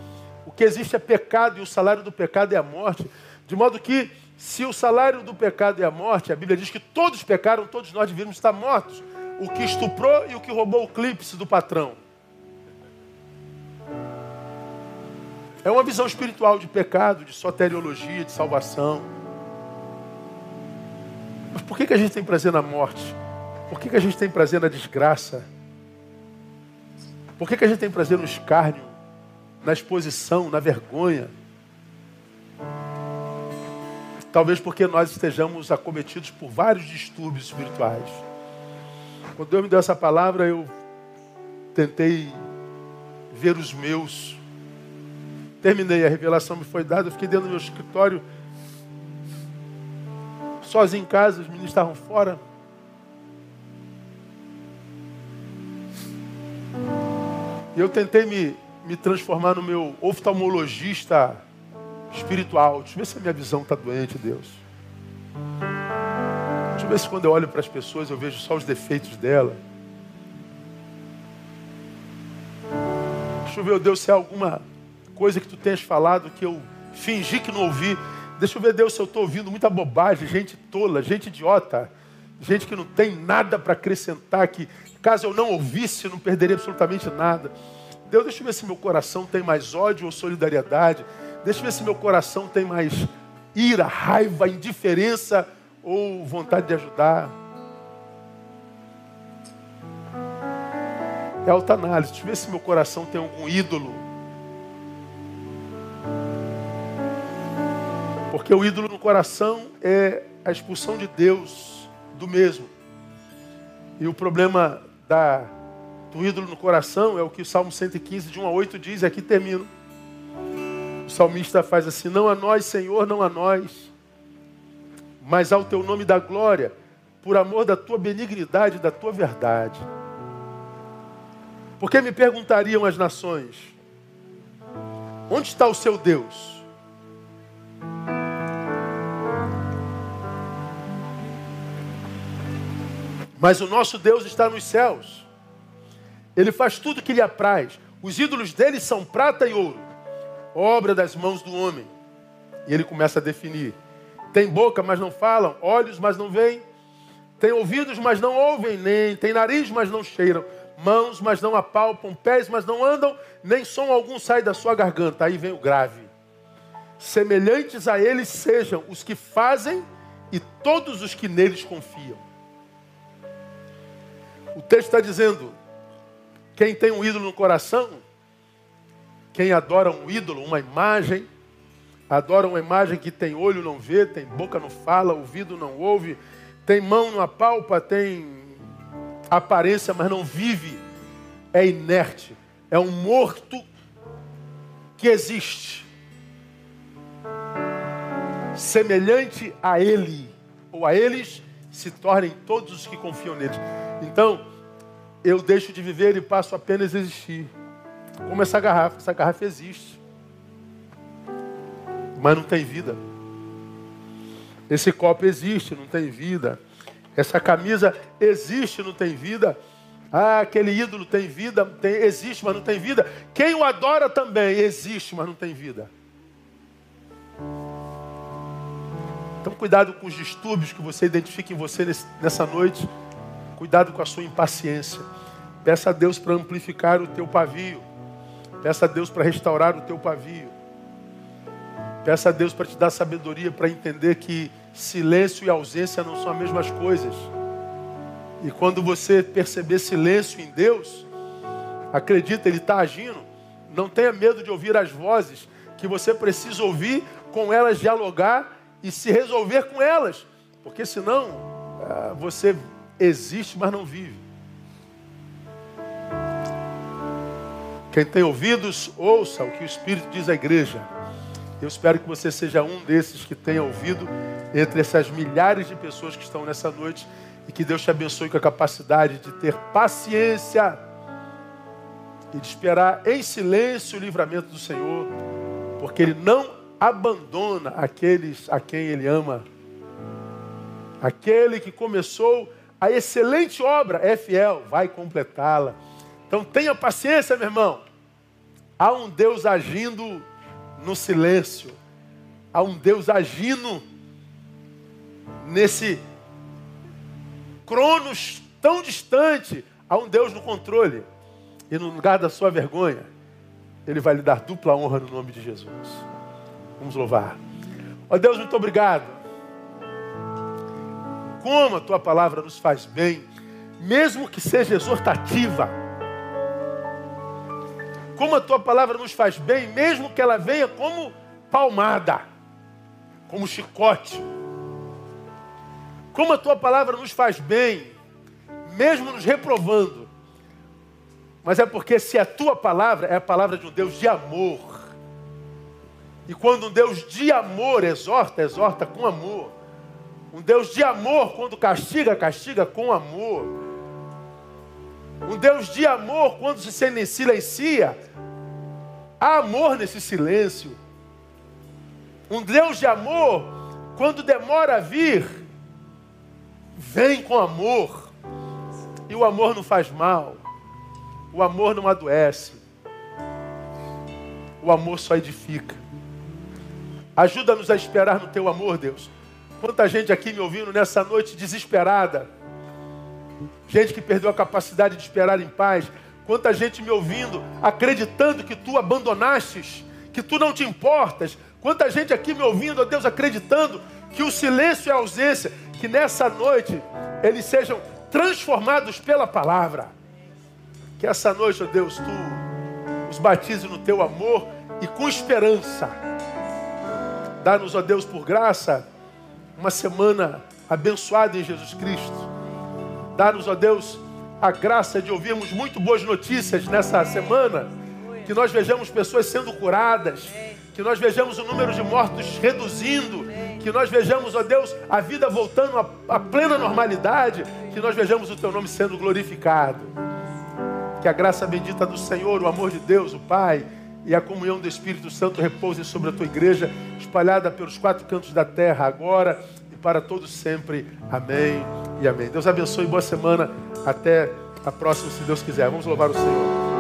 O que existe é pecado e o salário do pecado é a morte. De modo que, se o salário do pecado é a morte, a Bíblia diz que todos pecaram, todos nós devíamos estar mortos. O que estuprou e o que roubou o clípse do patrão. É uma visão espiritual de pecado, de soteriologia, de salvação. Mas por que, que a gente tem prazer na morte? Por que, que a gente tem prazer na desgraça? Por que, que a gente tem prazer no escárnio, na exposição, na vergonha? Talvez porque nós estejamos acometidos por vários distúrbios espirituais. Quando Deus me deu essa palavra, eu tentei ver os meus Terminei, a revelação me foi dada, eu fiquei dentro do meu escritório, sozinho em casa, os meninos estavam fora. E eu tentei me, me transformar no meu oftalmologista espiritual. Deixa eu ver se a minha visão está doente, Deus. Deixa eu ver se quando eu olho para as pessoas eu vejo só os defeitos dela. Deixa eu ver, Deus, se há alguma coisa que tu tenhas falado que eu fingi que não ouvi. Deixa eu ver, Deus, se eu estou ouvindo muita bobagem, gente tola, gente idiota, gente que não tem nada para acrescentar, que caso eu não ouvisse, não perderia absolutamente nada. Deus, deixa eu ver se meu coração tem mais ódio ou solidariedade. Deixa eu ver se meu coração tem mais ira, raiva, indiferença ou vontade de ajudar. É alta análise. Deixa eu ver se meu coração tem algum ídolo Porque o ídolo no coração é a expulsão de Deus do mesmo. E o problema da, do ídolo no coração é o que o Salmo 115, de 1 a 8 diz, aqui termino. O salmista faz assim: Não a nós, Senhor, não a nós, mas ao teu nome da glória, por amor da tua benignidade da tua verdade. Porque me perguntariam as nações: onde está o seu Deus? Mas o nosso Deus está nos céus. Ele faz tudo que lhe apraz. Os ídolos dele são prata e ouro, obra das mãos do homem. E ele começa a definir: tem boca, mas não falam, olhos, mas não veem, tem ouvidos, mas não ouvem, nem tem nariz, mas não cheiram, mãos, mas não apalpam, pés, mas não andam, nem som algum sai da sua garganta. Aí vem o grave. Semelhantes a eles sejam os que fazem e todos os que neles confiam. O texto está dizendo: quem tem um ídolo no coração, quem adora um ídolo, uma imagem, adora uma imagem que tem olho não vê, tem boca não fala, ouvido não ouve, tem mão não apalpa, tem aparência, mas não vive, é inerte, é um morto que existe. Semelhante a ele, ou a eles, se tornem todos os que confiam neles. Então, eu deixo de viver e passo apenas a existir. Como essa garrafa, essa garrafa existe. Mas não tem vida. Esse copo existe, não tem vida. Essa camisa existe, não tem vida. Ah, aquele ídolo tem vida, tem, existe, mas não tem vida. Quem o adora também existe, mas não tem vida. Então, cuidado com os distúrbios que você identifica em você nesse, nessa noite. Cuidado com a sua impaciência. Peça a Deus para amplificar o teu pavio. Peça a Deus para restaurar o teu pavio. Peça a Deus para te dar sabedoria para entender que silêncio e ausência não são as mesmas coisas. E quando você perceber silêncio em Deus, acredita, Ele está agindo. Não tenha medo de ouvir as vozes que você precisa ouvir, com elas dialogar e se resolver com elas. Porque senão ah, você existe, mas não vive. Quem tem ouvidos, ouça o que o Espírito diz à igreja. Eu espero que você seja um desses que tenha ouvido entre essas milhares de pessoas que estão nessa noite e que Deus te abençoe com a capacidade de ter paciência e de esperar em silêncio o livramento do Senhor, porque Ele não abandona aqueles a quem Ele ama. Aquele que começou a excelente obra é fiel, vai completá-la. Então tenha paciência, meu irmão. Há um Deus agindo no silêncio. Há um Deus agindo nesse cronos tão distante. Há um Deus no controle. E no lugar da sua vergonha, Ele vai lhe dar dupla honra no nome de Jesus. Vamos louvar. Ó Deus, muito obrigado como a tua palavra nos faz bem, mesmo que seja exortativa. Como a tua palavra nos faz bem, mesmo que ela venha como palmada, como chicote. Como a tua palavra nos faz bem, mesmo nos reprovando. Mas é porque se a tua palavra é a palavra de um Deus de amor. E quando um Deus de amor exorta, exorta com amor. Um Deus de amor, quando castiga, castiga com amor. Um Deus de amor, quando se silencia, há amor nesse silêncio. Um Deus de amor, quando demora a vir, vem com amor. E o amor não faz mal. O amor não adoece. O amor só edifica. Ajuda-nos a esperar no teu amor, Deus. Quanta gente aqui me ouvindo nessa noite desesperada. Gente que perdeu a capacidade de esperar em paz. Quanta gente me ouvindo, acreditando que tu abandonastes, que tu não te importas. Quanta gente aqui me ouvindo, ó Deus, acreditando que o silêncio é a ausência. Que nessa noite eles sejam transformados pela palavra. Que essa noite, ó Deus, tu os batize no teu amor e com esperança. Dá-nos, ó Deus, por graça uma semana abençoada em Jesus Cristo. Dá-nos, ó Deus, a graça de ouvirmos muito boas notícias nessa semana, que nós vejamos pessoas sendo curadas, que nós vejamos o número de mortos reduzindo, que nós vejamos, ó Deus, a vida voltando à plena normalidade, que nós vejamos o Teu nome sendo glorificado. Que a graça bendita do Senhor, o amor de Deus, o Pai e a comunhão do Espírito Santo repousem sobre a tua igreja, espalhada pelos quatro cantos da terra, agora para todos sempre. Amém e amém. Deus abençoe, boa semana. Até a próxima, se Deus quiser. Vamos louvar o Senhor.